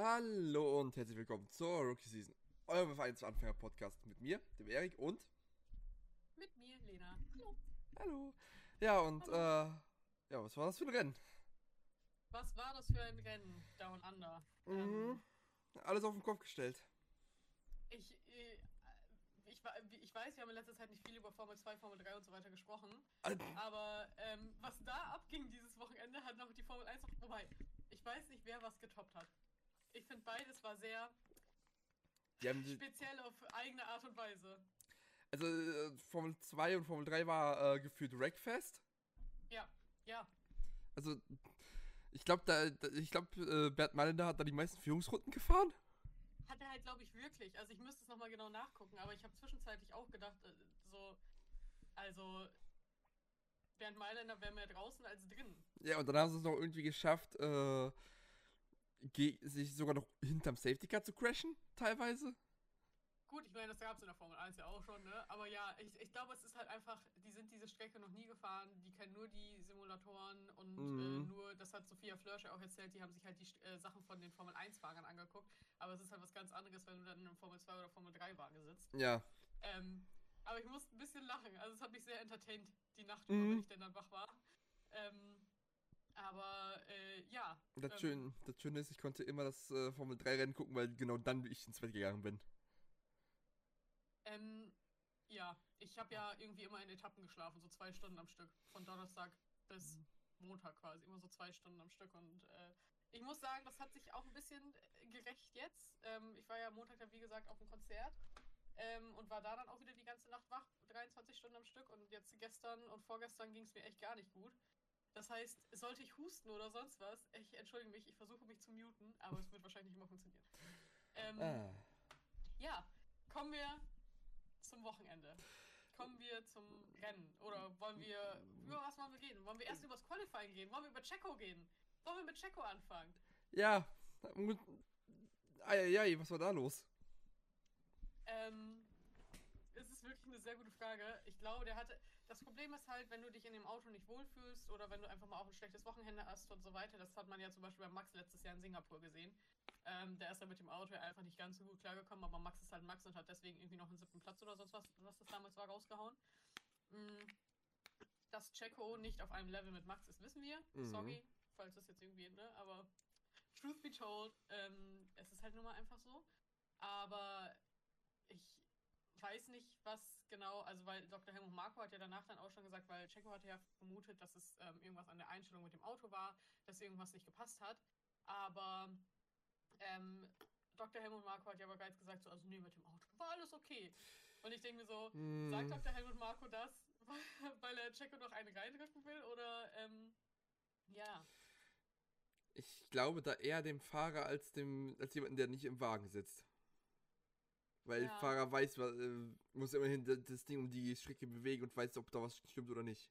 Hallo und herzlich willkommen zur Rookie Season, eurem Vereinsanfänger-Podcast mit mir, dem Erik und. Mit mir, Lena. Hallo. Hallo. Ja, und, Hallo. äh, ja, was war das für ein Rennen? Was war das für ein Rennen Down Under? Ähm, Mhm. Alles auf den Kopf gestellt. ich, äh, ich, ich weiß, wir haben in letzter Zeit nicht viel über Formel 2, Formel 3 und so weiter gesprochen. Äh, Aber ähm, was da abging dieses Wochenende, hat noch die Formel 1 noch. Wobei, ich weiß nicht, wer was getoppt hat. Ich finde, beides war sehr speziell auf eigene Art und Weise. also, äh, Formel 2 und Formel 3 war äh, gefühlt Wreckfest. Ja, ja. Also, ich glaube, da, da, ich glaube, äh, Bert Malender hat da die meisten Führungsrunden gefahren. Hat er halt, glaube ich, wirklich. Also ich müsste es nochmal genau nachgucken, aber ich habe zwischenzeitlich auch gedacht, äh, so, also Bernd Mailänder wäre mehr draußen als drin. Ja, und dann haben sie es noch irgendwie geschafft, äh, sich sogar noch hinterm Safety Car zu crashen, teilweise. Gut, ich meine, das gab es in der Formel 1 ja auch schon, ne? Aber ja, ich, ich glaube, es ist halt einfach, die sind diese Strecke noch nie gefahren, die kennen nur die Simulatoren und äh, Mhm. nur, das hat Sophia Flörsch ja auch erzählt, die haben sich halt die äh, Sachen von den Formel 1-Fahrern angeguckt. Aber es ist halt was ganz anderes, wenn du dann in einem Formel 2 oder Formel 3-Wagen sitzt. Ja. Ähm, aber ich musste ein bisschen lachen. Also es hat mich sehr entertained die Nacht über, Mhm. wenn ich denn dann wach war. Ähm, aber äh, ja. Das, ähm, Schön, das Schöne ist, ich konnte immer das äh, Formel 3 Rennen gucken, weil genau dann ich ins Bett gegangen bin. Ähm, ja, ich habe ja irgendwie immer in Etappen geschlafen, so zwei Stunden am Stück. Von Donnerstag bis Montag quasi, immer so zwei Stunden am Stück. Und äh, ich muss sagen, das hat sich auch ein bisschen äh, gerecht jetzt. Ähm, ich war ja Montag dann, wie gesagt, auf dem Konzert. Ähm, und war da dann auch wieder die ganze Nacht wach, 23 Stunden am Stück. Und jetzt gestern und vorgestern ging es mir echt gar nicht gut. Das heißt, sollte ich husten oder sonst was, ich entschuldige mich, ich versuche mich zu muten, aber es wird wahrscheinlich nicht immer funktionieren. Ähm, Ah. ja, kommen wir zum Wochenende. Kommen wir zum Rennen. Oder wollen wir. Über was wollen wir gehen? Wollen wir erst übers Qualifying gehen? Wollen wir über Checo gehen? Wollen wir mit Checo anfangen? Ja. Eieiei, was war da los? Ähm. Ist wirklich eine sehr gute Frage. Ich glaube, der hatte. Das Problem ist halt, wenn du dich in dem Auto nicht wohlfühlst oder wenn du einfach mal auch ein schlechtes Wochenende hast und so weiter. Das hat man ja zum Beispiel bei Max letztes Jahr in Singapur gesehen. Ähm, der ist dann mit dem Auto einfach nicht ganz so gut klargekommen, aber Max ist halt Max und hat deswegen irgendwie noch einen siebten Platz oder sonst was, was das damals war, rausgehauen. Mm, Dass Checo nicht auf einem Level mit Max ist, wissen wir. Mhm. Sorry, falls das jetzt irgendwie, ne? Aber truth be told, ähm, es ist halt nun mal einfach so. Aber ich weiß nicht, was genau, also weil Dr. Helmut Marko hat ja danach dann auch schon gesagt, weil Checo hatte ja vermutet, dass es ähm, irgendwas an der Einstellung mit dem Auto war, dass irgendwas nicht gepasst hat. Aber ähm, Dr. Helmut Marko hat ja aber bereits gesagt, so, also nee, mit dem Auto war alles okay. Und ich denke mir so, Hm, sagt Dr. Helmut Marko das, weil er Checo noch einen reindrücken will? Oder, ähm, ja. ich glaube da eher dem Fahrer als dem als jemanden, der nicht im Wagen sitzt. Weil der Ja. Fahrer weiß, äh, muss immerhin da- das Ding um die Strecke bewegen und weiß, ob da was stimmt oder nicht.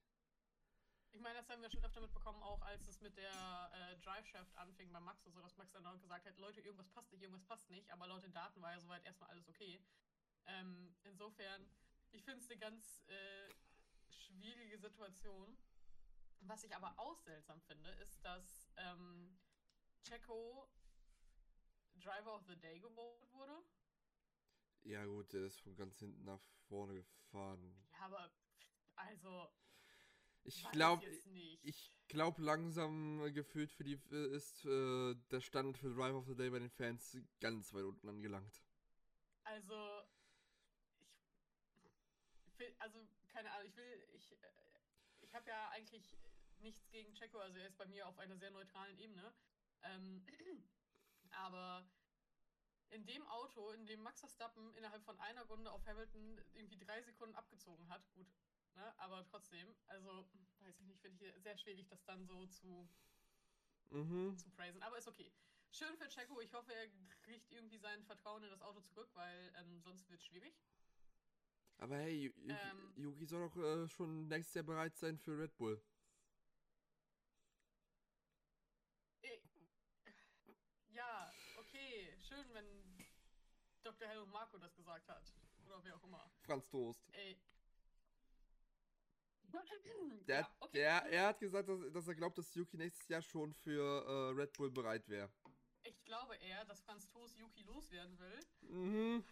Ich meine, das haben wir schon öfter mitbekommen, auch als es mit der äh, Drive Shaft anfing bei Max und so, dass Max dann auch gesagt hat, Leute, irgendwas passt nicht, irgendwas passt nicht, aber laut den Daten war ja soweit erstmal alles okay. Ähm, insofern, ich finde es eine ganz äh, schwierige Situation. Was ich aber auch seltsam finde, ist, dass ähm, Checo Driver of the Day gewotet wurde. Ja gut, der ist von ganz hinten nach vorne gefahren. Ja, aber also, Ich glaube, ich glaube langsam äh, gefühlt für die äh, ist äh, der Stand für Drive of the Day bei den Fans ganz weit unten angelangt. Also, ich also, keine Ahnung, ich will, ich, äh, ich habe ja eigentlich nichts gegen Checo, also er ist bei mir auf einer sehr neutralen Ebene. Ähm, aber in dem Auto, in dem Max Verstappen innerhalb von einer Runde auf Hamilton irgendwie drei Sekunden abgezogen hat, gut, ne, aber trotzdem, also, weiß ich nicht, finde ich sehr schwierig, das dann so zu, Mhm. zu praisen, aber ist okay. Schön für Checo, ich hoffe, er kriegt irgendwie sein Vertrauen in das Auto zurück, weil ähm, sonst wird es schwierig. Aber hey, Yu- Yuki, Ähm. Soll doch äh, schon nächstes Jahr bereit sein für Red Bull. Äh, Ja, okay, schön, wenn Dr. Helmut Marco das gesagt hat. Oder wer auch immer. Franz Toast. Ey. Der, ja, hat- okay. der, er hat gesagt, dass, dass er glaubt, dass Yuki nächstes Jahr schon für äh, Red Bull bereit wäre. Ich glaube eher, dass Franz Toast Yuki loswerden will Mhm.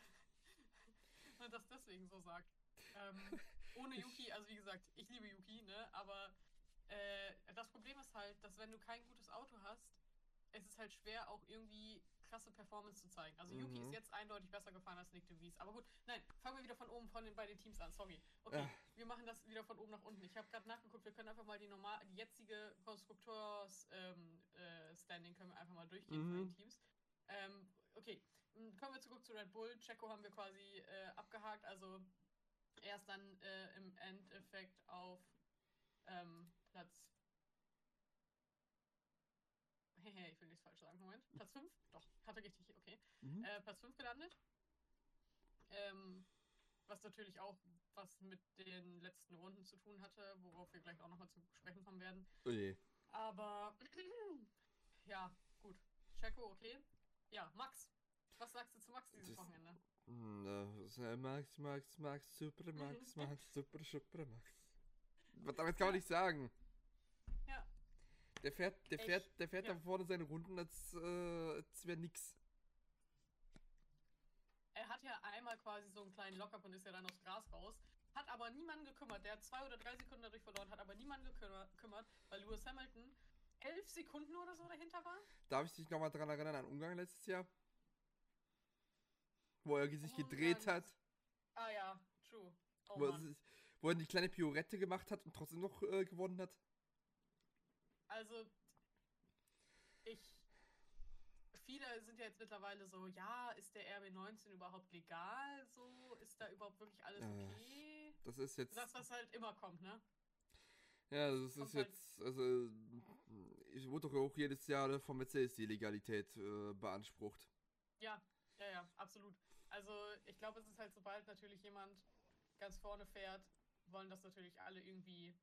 und das deswegen so sagt. Ähm, ohne Yuki, also wie gesagt, ich liebe Yuki, ne? Aber äh, das Problem ist halt, dass wenn du kein gutes Auto hast, es ist halt schwer, auch irgendwie krasse Performance zu zeigen. Also Yuki Mhm. ist jetzt eindeutig besser gefahren als Nick DeVries. Aber gut, nein, fangen wir wieder von oben von den, bei den Teams an. Sorry. Okay, Ja. wir machen das wieder von oben nach unten. Ich habe gerade nachgeguckt, wir können einfach mal die normal, die jetzige Konstrukteurs-Standing ähm, äh, Standing können wir einfach mal durchgehen von Mhm. den Teams. Ähm, okay, kommen wir zurück zu Red Bull. Checo haben wir quasi äh, abgehakt. Also er ist dann äh, im Endeffekt auf ähm, Platz. Hehe, ich will nichts falsch sagen. Moment. Platz 5? Doch, hatte richtig, okay. Mhm. Äh, Platz 5 gelandet. Ähm, was natürlich auch was mit den letzten Runden zu tun hatte, worauf wir gleich auch nochmal zu sprechen kommen werden. Oh je. Aber ja, gut. Checo, okay. Ja, Max. Was sagst du zu Max dieses Das- Wochenende? Hm, so, Max, Max, Max, super Max, Max, super, super Max. Was damit kann man nicht sagen. Der fährt, der Echt? fährt, der fährt Ja. da vorne seine Runden, als, äh, als wäre nix. Er hat ja einmal quasi so einen kleinen Lockup und ist ja dann aufs Gras raus. Hat aber niemanden gekümmert. Der hat zwei oder drei Sekunden dadurch verloren, hat aber niemanden gekümmer- gekümmert, weil Lewis Hamilton elf Sekunden oder so dahinter war. Darf ich dich nochmal dran erinnern an Ungarn letztes Jahr? Wo er sich Ungarn. gedreht hat, Ah ja, true. Oh wo, er sich, wo er die kleine Piorette gemacht hat und trotzdem noch äh, gewonnen hat. Also, ich. Viele sind ja jetzt mittlerweile so, ja, ist der RB19 überhaupt legal? So, ist da überhaupt wirklich alles okay? Das ist jetzt. Das, was halt immer kommt, ne? Ja, das ist halt- jetzt, also ich wurde doch auch jedes Jahr von Mercedes die Legalität äh, beansprucht. Ja, ja, ja, absolut. Also ich glaube, es ist halt, sobald natürlich jemand ganz vorne fährt, wollen das natürlich alle irgendwie.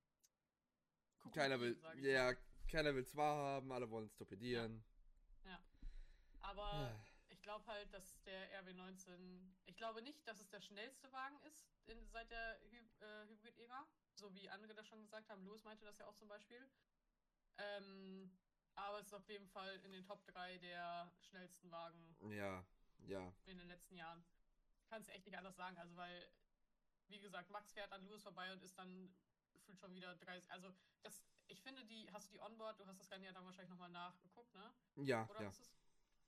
gucken Keiner will, ja, mal. Keiner will es wahrhaben, alle wollen es torpedieren. Aber Ah. ich glaube halt, dass der RB19. Ich glaube nicht, dass es der schnellste Wagen ist in, seit der Hy äh, Hybrid-Ära. So wie andere das schon gesagt haben. Lewis meinte das ja auch zum Beispiel. Ähm, aber es ist auf jeden Fall in den Top 3 der schnellsten Wagen Ja, ja. in den letzten Jahren. Kannst du echt nicht anders sagen. Also, weil, wie gesagt, Max fährt an Lewis vorbei und ist dann gefühlt schon wieder 30. Also, das, ich finde, die, hast du die Onboard, du hast das Ganze ja dann wahrscheinlich nochmal nachgeguckt, ne? Ja, Oder ja. hast du es?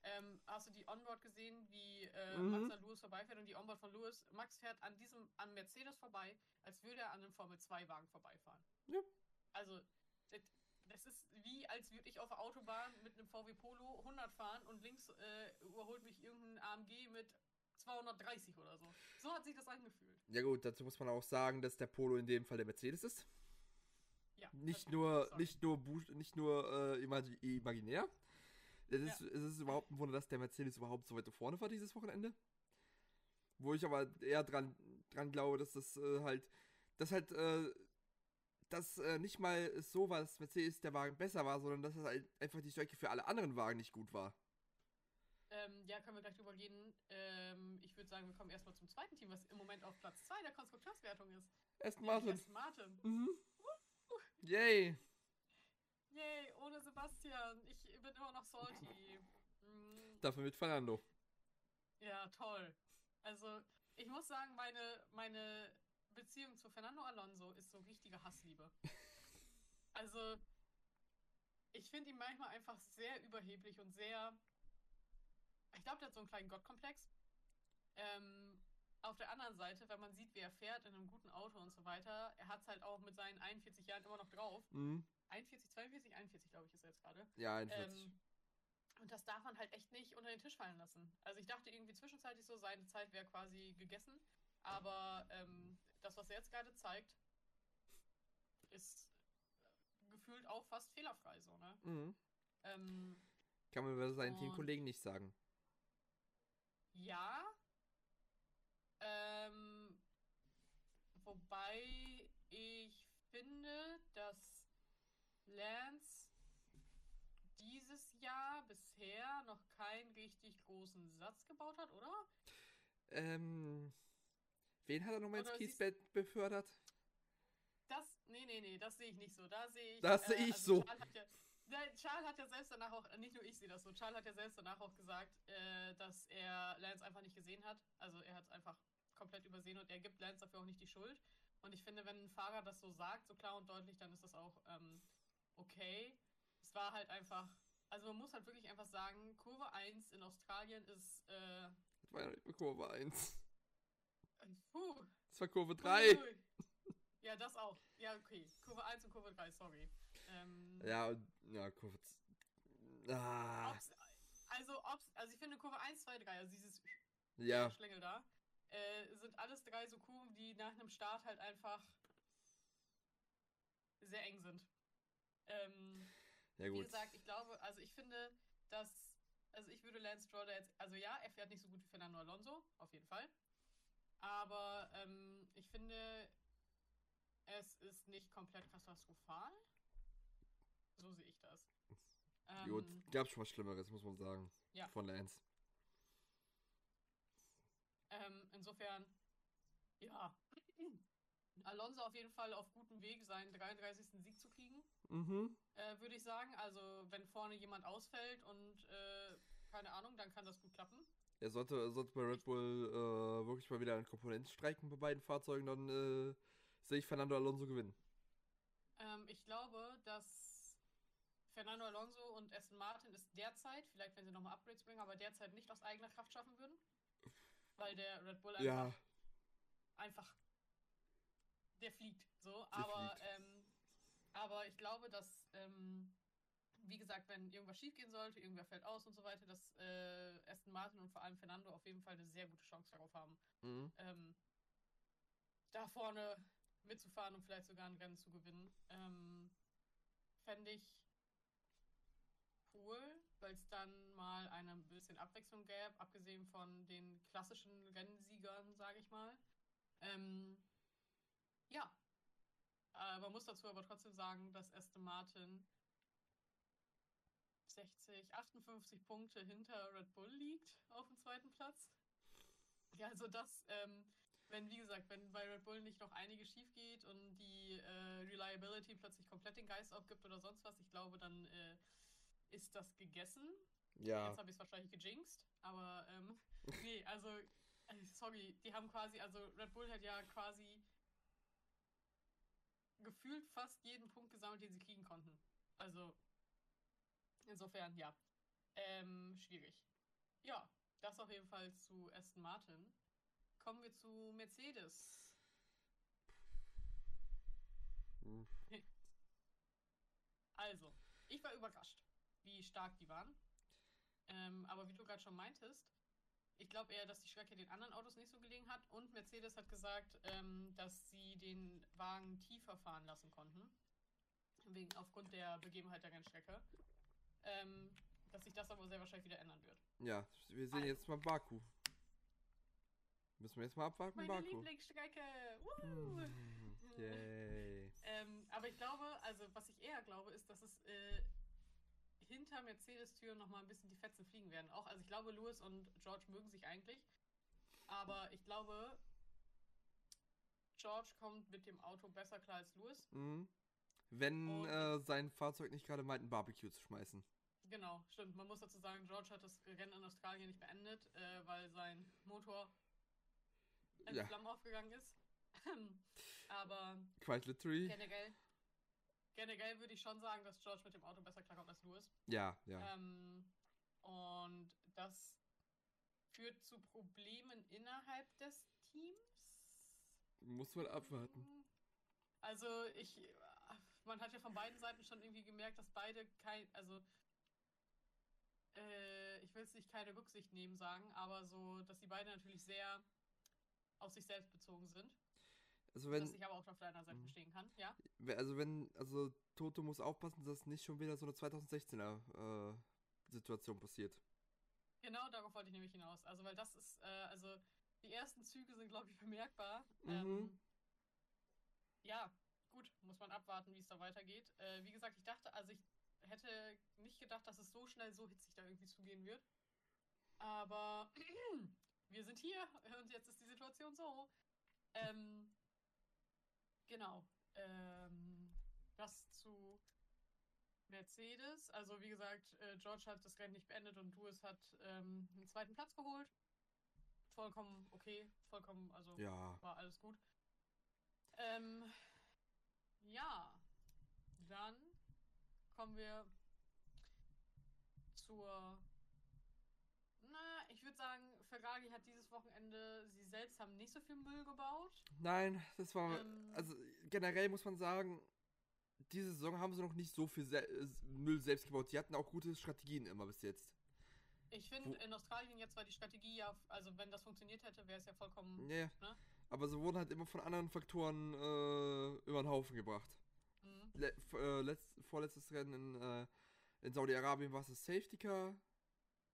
Ähm, hast du die Onboard gesehen, wie äh, Mhm. Max an Lewis vorbeifährt und die Onboard von Lewis? Max fährt an diesem, an Mercedes vorbei, als würde er an einem Formel-2-Wagen vorbeifahren. Ja. Also, das, das ist wie, als würde ich auf der Autobahn mit einem VW Polo 100 fahren und links äh, überholt mich irgendein AMG mit 230 oder so. So hat sich das angefühlt. Ja gut, dazu muss man auch sagen, dass der Polo in dem Fall der Mercedes ist. Nicht nur, nicht nur, buch- nicht nur äh, imagi- imaginär. Es ist, Ja. es ist überhaupt ein Wunder, dass der Mercedes überhaupt so weit vorne war dieses Wochenende. Wo ich aber eher dran, dran glaube, dass das äh, halt, dass halt, äh, dass äh, nicht mal es so war, dass Mercedes der Wagen besser war, sondern dass es halt einfach die Strecke für alle anderen Wagen nicht gut war. Ähm, ja, können wir gleich drüber gehen. Ähm, ich würde sagen, wir kommen erstmal zum zweiten Team, was im Moment auf Platz 2 der Konstrukteurswertung ist. Aston Martin. Aston Martin. Mhm. Yay. Yay, ohne Sebastian. Ich bin immer noch salty. Mm, Dafür mit Fernando. ja, toll. Also, ich muss sagen, meine, meine Beziehung zu Fernando Alonso ist so richtige Hassliebe. Also, ich finde ihn manchmal einfach sehr überheblich und sehr. Ich glaube, der hat so einen kleinen Gottkomplex. Ähm, auf der anderen Seite, wenn man sieht, wie er fährt in einem guten Auto und so weiter, er hat es halt auch mit seinen 41 Jahren immer noch drauf. Mhm. 41, 42, 41, glaube ich, ist er jetzt gerade. Ja, 41. Ähm, und das darf man halt echt nicht unter den Tisch fallen lassen. Also ich dachte irgendwie zwischenzeitlich so, seine Zeit wäre quasi gegessen. Aber ähm, das, was er jetzt gerade zeigt, ist äh, gefühlt auch fast fehlerfrei so, ne? mhm. Ähm, Kann man über seinen Teamkollegen nicht sagen. ja. Ähm, wobei ich finde, dass Lance dieses Jahr bisher noch keinen richtig großen Satz gebaut hat, oder? Ähm, wen hat er nochmal ins Kiesbett befördert? Das, nee, nee, nee, das sehe ich nicht so. Da sehe ich. Das sehe ich so. Charles hat, ja, Nein, Charles hat ja selbst danach auch, nicht nur ich sehe das so, Charles hat ja selbst danach auch gesagt, äh, dass er Lance einfach nicht gesehen hat. Also er hat es einfach komplett übersehen und er gibt Lance dafür auch nicht die Schuld. Und ich finde, wenn ein Fahrer das so sagt, so klar und deutlich, dann ist das auch ähm, okay. Es war halt einfach, also man muss halt wirklich einfach sagen, Kurve 1 in Australien ist, äh, Das war ja nicht mehr Kurve 1. puh, Das war Kurve 3. Ui. Ja, das auch. Ja, okay. Kurve 1 und Kurve 3, sorry. Ähm, Ja, und, ja, Kurve. Ah, ob's, also, ob's, also ich finde Kurve 1, 2, 3, also dieses ja. Schlängel da, äh, sind alles drei so Kurven, die nach einem Start halt einfach sehr eng sind. Ähm, Ja, wie gut. gesagt, ich glaube, also ich finde, dass, also ich würde Lance Stroll jetzt, also ja, er fährt nicht so gut wie Fernando Alonso, auf jeden Fall. Aber ähm, ich finde, es ist nicht komplett katastrophal. So sehe ich das. Ähm, Gut, gab schon was Schlimmeres, muss man sagen. Ja. Von Lance. Ähm, insofern, ja. Alonso auf jeden Fall auf gutem Weg, seinen 33. Sieg zu kriegen, Mhm. äh, würde ich sagen. Also, wenn vorne jemand ausfällt und äh, keine Ahnung, dann kann das gut klappen. Er sollte, er sollte bei Red Bull äh, wirklich mal wieder an Komponenten streiken bei beiden Fahrzeugen, dann äh, sehe ich Fernando Alonso gewinnen. Ähm, ich glaube, dass Fernando Alonso und Aston Martin es derzeit, vielleicht wenn sie nochmal Upgrades bringen, aber derzeit nicht aus eigener Kraft schaffen würden. Weil der Red Bull einfach, Ja, einfach der fliegt. So, aber, fliegt. Ähm, aber ich glaube, dass, ähm, wie gesagt, wenn irgendwas schiefgehen sollte, irgendwer fällt aus und so weiter, dass äh, Aston Martin und vor allem Fernando auf jeden Fall eine sehr gute Chance darauf haben, mhm. ähm, da vorne mitzufahren und vielleicht sogar ein Rennen zu gewinnen. Ähm, Fände ich cool, weil es dann mal eine bisschen Abwechslung gäbe, abgesehen von den klassischen Rennsiegern, sage ich mal. Ähm, ja. Äh, man muss dazu aber trotzdem sagen, dass Aston Martin 60, 58 Punkte hinter Red Bull liegt auf dem zweiten Platz. Ja, also das, ähm, wenn, wie gesagt, wenn bei Red Bull nicht noch einiges schief geht und die äh, Reliability plötzlich komplett den Geist aufgibt oder sonst was, ich glaube, dann äh, ist das gegessen. Ja. Jetzt habe ich es wahrscheinlich gejinxt, aber ähm, nee, also, äh, sorry, die haben quasi, also Red Bull hat ja quasi gefühlt fast jeden Punkt gesammelt, den sie kriegen konnten. Also, insofern, ja. Ähm, schwierig. Ja, das auf jeden Fall zu Aston Martin. Kommen wir zu Mercedes. Hm. Also, ich war überrascht, wie stark die waren. Ähm, aber wie du gerade schon meintest, ich glaube eher, dass die Strecke den anderen Autos nicht so gelegen hat. Und Mercedes hat gesagt, ähm, dass sie den Wagen tiefer fahren lassen konnten. Wegen, aufgrund der Begebenheit der Rennstrecke. Ähm, dass sich das aber sehr wahrscheinlich wieder ändern wird. Ja, wir sehen Also- jetzt mal Baku. Müssen wir jetzt mal abwarten, Meine Baku. Lieblingsstrecke! Woo! Yay. Ähm, aber ich glaube, also was ich eher glaube, ist, dass es äh, hinter Mercedes-Türen nochmal ein bisschen die Fetzen fliegen werden. Auch, also ich glaube, Lewis und George mögen sich eigentlich. Aber ich glaube, George kommt mit dem Auto besser klar als Lewis. Mhm. Wenn äh, sein Fahrzeug nicht gerade meint, ein Barbecue zu schmeißen. Genau, stimmt. Man muss dazu sagen, George hat das Rennen in Australien nicht beendet, äh, weil sein Motor in Ja. Flammen aufgegangen ist. aber Quite literally. generell, generell würde ich schon sagen, dass George mit dem Auto besser klarkommt als Lewis. Ja, ja. Ähm, und das führt zu Problemen innerhalb des Teams. Muss man abwarten. Also ich, man hat ja von beiden Seiten schon irgendwie gemerkt, dass beide kein, also äh, ich will es nicht keine Rücksicht nehmen sagen, aber so, dass die beiden natürlich sehr auf sich selbst bezogen sind. Also wenn, dass ich aber auch auf deiner Seite Mhm. verstehen kann, ja. also wenn, also Toto muss aufpassen, dass nicht schon wieder so eine 2016er äh, Situation passiert. Genau, darauf wollte ich nämlich hinaus. Also, weil das ist, äh, also die ersten Züge sind, glaube ich, bemerkbar. Mhm. Ähm, ja, gut, muss man abwarten, wie es da weitergeht. Äh, wie gesagt, ich dachte, also ich hätte nicht gedacht, dass es so schnell so hitzig da irgendwie zugehen wird. Aber wir sind hier und jetzt ist die Situation so. Ähm, genau. Ähm, das zu Mercedes. Also wie gesagt, äh, George hat das Rennen nicht beendet und Lewis hat ähm, einen zweiten Platz geholt. Vollkommen okay, vollkommen, also Ja. war alles gut. Ähm, ja, dann kommen wir zur. Na, ich würde sagen, Ferrari hat dieses Wochenende, sie selbst haben nicht so viel Müll gebaut. Nein, das war. Ähm. also generell muss man sagen, diese Saison haben sie noch nicht so viel Se äh, Müll selbst gebaut. Sie hatten auch gute Strategien immer bis jetzt. Ich finde, in Australien jetzt war die Strategie ja, also wenn das funktioniert hätte, wäre es ja vollkommen. Ja, Ne? aber sie wurden halt immer von anderen Faktoren äh, über den Haufen gebracht. Mhm. Le äh, letzt vorletztes Rennen in, äh, in Saudi-Arabien war es das Safety Car.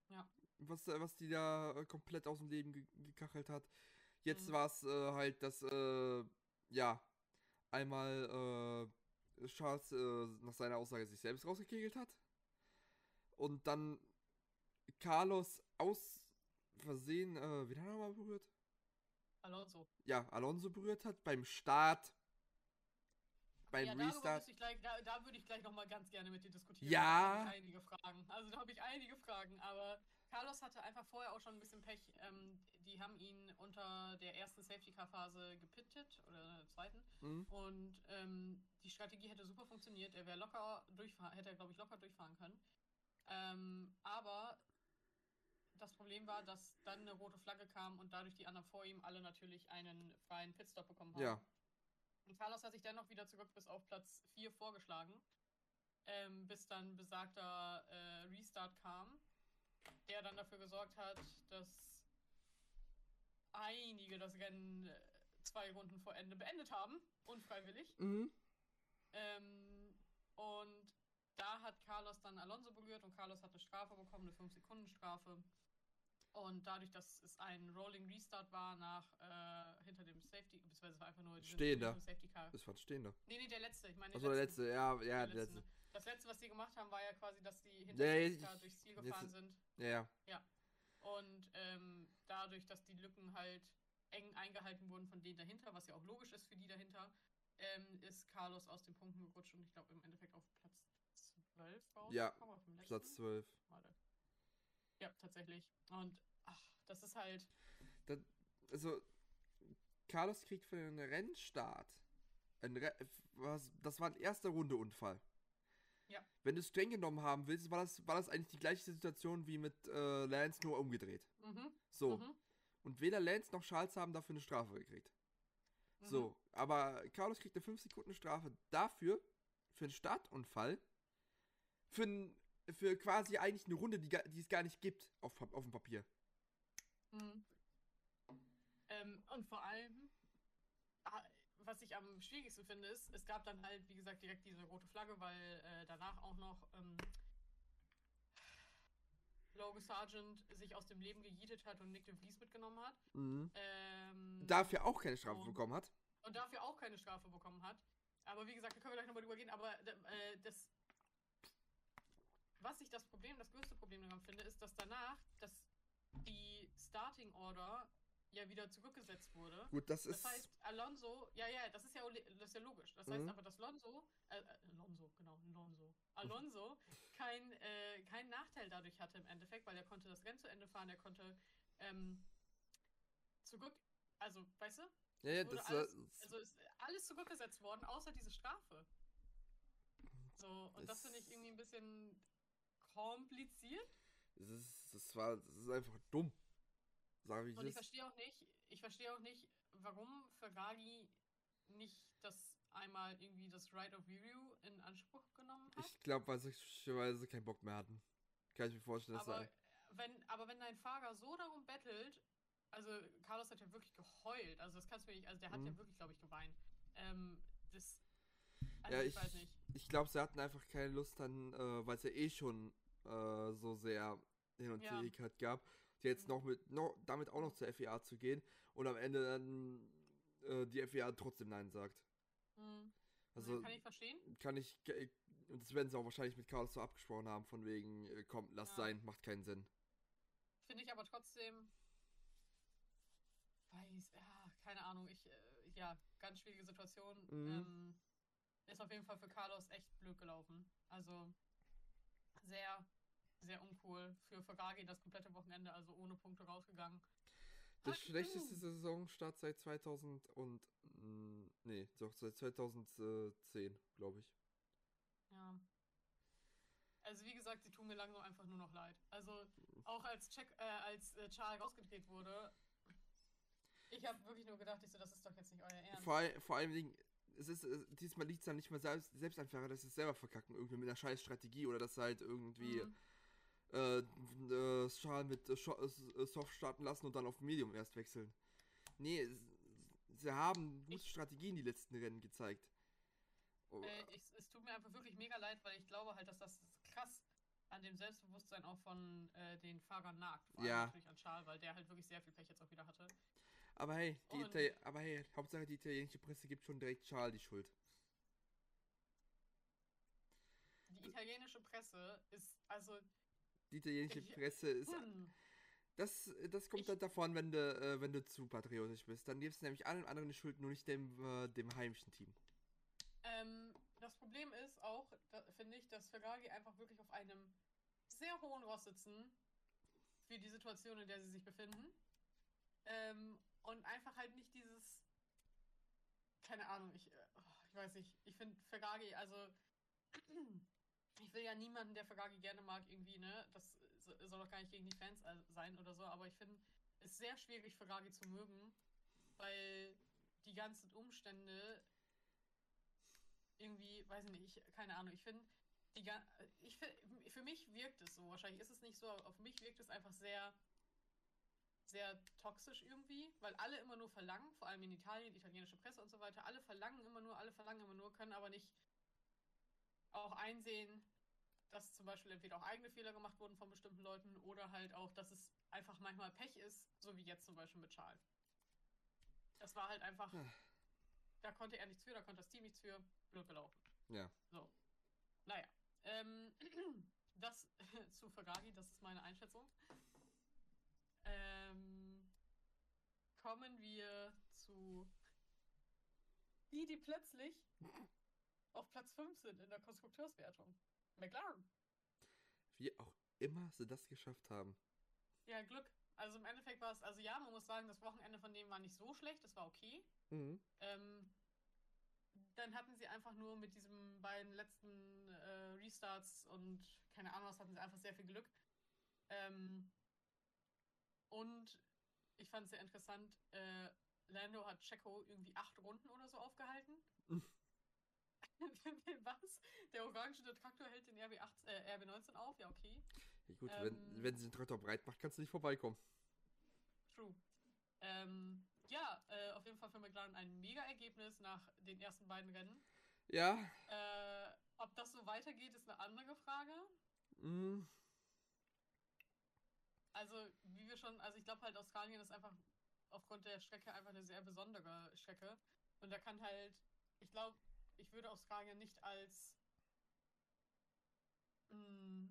Ja. Was, äh, was die da äh, komplett aus dem Leben ge gekachelt hat. Jetzt Mhm. war es äh, halt, dass, äh, ja, einmal äh, Charles äh, nach seiner Aussage sich selbst rausgekegelt hat. Und dann Carlos aus Versehen, äh, wen hat er mal berührt? Alonso. Ja, Alonso berührt hat beim Start. Beim ja, Restart. ich gleich, da, da würde ich gleich nochmal ganz gerne mit dir diskutieren. Ja. Da habe ich einige Fragen. Also da habe ich einige Fragen, aber Carlos hatte einfach vorher auch schon ein bisschen Pech. Ähm, die haben ihn unter der ersten Safety-Car-Phase gepittet oder der zweiten. Mhm. Und ähm, die Strategie hätte super funktioniert. Er wäre locker durchfahren, hätte er, glaube ich, locker durchfahren können. Ähm, aber das Problem war, dass dann eine rote Flagge kam und dadurch die anderen vor ihm alle natürlich einen freien Pitstop bekommen haben. Ja. Und Carlos hat sich dennoch wieder zurück bis auf Platz 4 vorgeschlagen, ähm, bis dann besagter äh, Restart kam, der dann dafür gesorgt hat, dass einige das Rennen äh, zwei Runden vor Ende beendet haben, unfreiwillig. Mhm. Ähm, und da hat Carlos dann Alonso berührt und Carlos hat eine Strafe bekommen, eine 5-Sekunden-Strafe. Und dadurch, dass es ein Rolling Restart war nach äh, hinter dem Safety, beziehungsweise es war einfach nur Stehender. Safety Car. Das war Stehender. Nee, nee, der letzte. Ich meine, den Achso, der letzte, ja, ja, Der der letzte, letzte. Das letzte, was die gemacht haben, war ja quasi, dass die hinter Ja, ich- durchs Ziel jetzt gefahren ist- sind. Ja, ja. Und ähm, dadurch, dass die Lücken halt eng eingehalten wurden von denen dahinter, was ja auch logisch ist für die dahinter, ähm, ist Carlos aus den Punkten gerutscht und ich glaube im Endeffekt auf Platz 12 rausgekommen. Ja. Platz 12. Warte. Ja, tatsächlich. Und ach, das ist halt. Also, Carlos kriegt für den Rennstart. Ein Re was, das war ein erster Runde Unfall. Ja. Wenn du es streng genommen haben willst, war das, war das eigentlich die gleiche Situation wie mit äh, Lance, nur umgedreht. Mhm, So. mhm, Und weder Lance noch Charles haben dafür eine Strafe gekriegt. mhm. So. Aber Carlos kriegt eine 5 Sekunden Strafe dafür, für einen Startunfall, für, ein, für quasi eigentlich eine Runde, die, die es gar nicht gibt auf, auf dem Papier. Mhm. Ähm, und vor allem, was ich am schwierigsten finde, ist, es gab dann halt, wie gesagt, direkt diese rote Flagge, weil äh, danach auch noch ähm, Logan Sargent sich aus dem Leben gejietet hat und Nick de Vries mitgenommen hat. Ähm, Dafür auch keine Strafe Und- bekommen hat. und dafür auch keine Strafe bekommen hat. Aber wie gesagt, da können wir gleich nochmal drüber gehen. Aber äh, das, was ich das Problem, das größte Problem daran finde, ist, dass danach dass die Starting Order ja wieder zurückgesetzt wurde. Gut, das Das ist. heißt, Alonso, ja, ja, das ist ja, das ist ja logisch. Das Mhm. heißt aber, dass Alonso, äh, äh, Alonso, genau, Alonso, Alonso kein, äh, keinen Nachteil dadurch hatte im Endeffekt, weil er konnte das Rennen zu Ende fahren, er konnte ähm, zurück, also, weißt du, ja, ja, das, alles- also ist alles zurückgesetzt worden, außer diese Strafe. So, und das Es- finde ich irgendwie ein bisschen kompliziert. das ist, das war, das ist einfach dumm. Sag ich Und ich verstehe auch nicht, ich verstehe auch nicht, warum Ferrari nicht das einmal irgendwie das Right of Review in Anspruch genommen hat. Ich glaube, weil sie, sie keinen Bock mehr hatten. Kann ich mir vorstellen, dass aber, er. wenn, aber wenn dein Fahrer so darum bettelt, also Carlos hat ja wirklich geheult, also das kannst du mir nicht, also der hat ja Mhm. wirklich, glaube ich, geweint. Ähm, das, also Ja, ich, ich, weiß nicht. ich glaube, sie hatten einfach keine Lust dann, äh, weil es ja eh schon äh, so sehr hin und Ja. Her gab, jetzt Mhm. noch mit, noch, damit auch noch zur FIA zu gehen und am Ende dann äh, die FIA trotzdem Nein sagt. Hm. Also kann ich verstehen. kann ich, und das werden sie auch wahrscheinlich mit Carlos so abgesprochen haben, von wegen, äh, komm, lass Ja. sein, macht keinen Sinn. Finde ich aber trotzdem. Weiß, ja, keine Ahnung. Ich, äh, ja, ganz schwierige Situation. Mhm. Ähm, ist auf jeden Fall für Carlos echt blöd gelaufen. Also, Sehr, sehr uncool. Für Ferrari das komplette Wochenende, also ohne Punkte rausgegangen. Der schlechteste Saisonstart seit 2000 und. Mh, nee, doch seit 2010, glaube ich. Ja. Also wie gesagt, sie tun mir langsam einfach nur noch leid. Also auch als Check, äh, als äh, Charles rausgedreht wurde, ich habe wirklich nur gedacht, ich so, das ist doch jetzt nicht euer Ernst. Vor, all- vor allem, Dingen, es ist, äh, diesmal liegt es dann nicht mal selbst, selbst an Fahrer, dass sie es selber verkacken, irgendwie mit einer scheiß Strategie oder dass sie halt irgendwie Mhm. Äh, äh, Schal mit äh, äh, Soft starten lassen und dann auf Medium erst wechseln. Nee, sie haben gute Ich- Strategien die letzten Rennen gezeigt. Oh, Äh, ich, es tut mir einfach wirklich mega leid, weil ich glaube halt, dass das krass an dem Selbstbewusstsein auch von äh, den Fahrern nagt. Vor allem Ja. natürlich an Charles, weil der halt wirklich sehr viel Pech jetzt auch wieder hatte. aber hey, aber hey, Hauptsache die italienische Presse gibt schon direkt Charles die Schuld. Die italienische Presse ist, also, Die italienische Ich- Presse ist hm, Das, das kommt Ich- dann davon, wenn du, äh, wenn du zu patriotisch bist. Dann gibst du nämlich allen anderen die Schuld, nur nicht dem, äh, dem heimischen Team. ähm, das Problem ist auch, finde ich, dass Ferrari einfach wirklich auf einem sehr hohen Ross sitzen für die Situation, in der sie sich befinden. Ähm, und einfach halt nicht dieses, keine Ahnung, ich, äh, oh, ich weiß nicht, ich finde Ferrari, also ich will ja niemanden, der Ferrari gerne mag, irgendwie, ne, das so- soll doch gar nicht gegen die Fans äh, sein oder so, aber ich finde es sehr schwierig, Ferrari zu mögen, weil die ganzen Umstände irgendwie, weiß ich nicht, ich, keine Ahnung, ich finde, die ich fi- für mich wirkt es so, wahrscheinlich ist es nicht so, aber auf mich wirkt es einfach sehr, sehr toxisch irgendwie, weil alle immer nur verlangen, vor allem in Italien, italienische Presse und so weiter, alle verlangen immer nur, alle verlangen immer nur, können aber nicht auch einsehen, dass zum Beispiel entweder auch eigene Fehler gemacht wurden von bestimmten Leuten oder halt auch, dass es einfach manchmal Pech ist, so wie jetzt zum Beispiel mit Charles. Das war halt einfach, Ja. da konnte er nichts für, da konnte das Team nichts für, blöd gelaufen. Ja. So. Naja. Ähm, das zu Ferrari, das ist meine Einschätzung. Ähm, kommen wir zu die, die plötzlich auf Platz 5 sind in der Konstrukteurswertung. McLaren. Wie auch immer sie das geschafft haben. Ja, Glück. Also im Endeffekt war es, also ja, man muss sagen, das Wochenende von dem war nicht so schlecht, das war okay. Mhm. Ähm, dann hatten sie einfach nur mit diesen beiden letzten äh, Restarts und keine Ahnung was, hatten sie einfach sehr viel Glück. Ähm, und ich fand es sehr interessant, äh, Lando hat Checo irgendwie acht Runden oder so aufgehalten. Was? Der orange Traktor hält den RB8, äh, RB19 auf? Ja, okay. Ja, gut, Ähm. wenn, wenn sie den Traktor breit macht, kannst du nicht vorbeikommen. True. Ähm, ja, äh, auf jeden Fall für McLaren ein Mega-Ergebnis nach den ersten beiden Rennen. Ja. Äh, ob das so weitergeht, ist eine andere Frage. Mhm. Also, wie wir schon, also ich glaube halt, Australien ist einfach aufgrund der Strecke einfach eine sehr besondere Strecke. Und da kann halt, ich glaube, ich würde Australien nicht als, mh,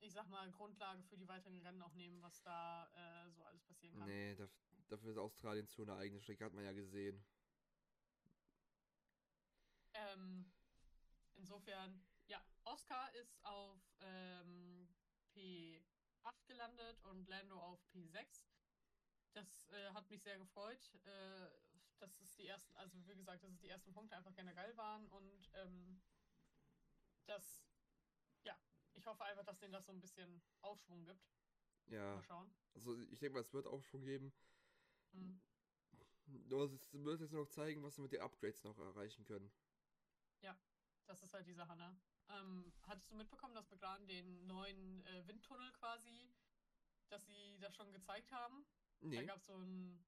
ich sag mal, Grundlage für die weiteren Rennen auch nehmen, was da äh, so alles passieren kann. Nee, daf dafür ist Australien zu eine eigene Strecke, hat man ja gesehen. Ähm, insofern, ja, Oscar ist auf ähm, P8 gelandet und Lando auf P6. Das äh, hat mich sehr gefreut. Äh, dass es die ersten, also wie gesagt, dass es die ersten Punkte einfach generell waren und ähm, das, ja, ich hoffe einfach, dass denen das so ein bisschen Aufschwung gibt. Ja. Mal schauen. Also ich denke mal, es wird auch schon geben. Mhm. Nur es wird jetzt noch zeigen, was sie mit den Upgrades noch erreichen können. Das ist halt die Sache, ne? Ähm, hattest du mitbekommen, dass McLaren den neuen äh, Windtunnel quasi, dass sie das schon gezeigt haben? Da Nee. gab es so ein.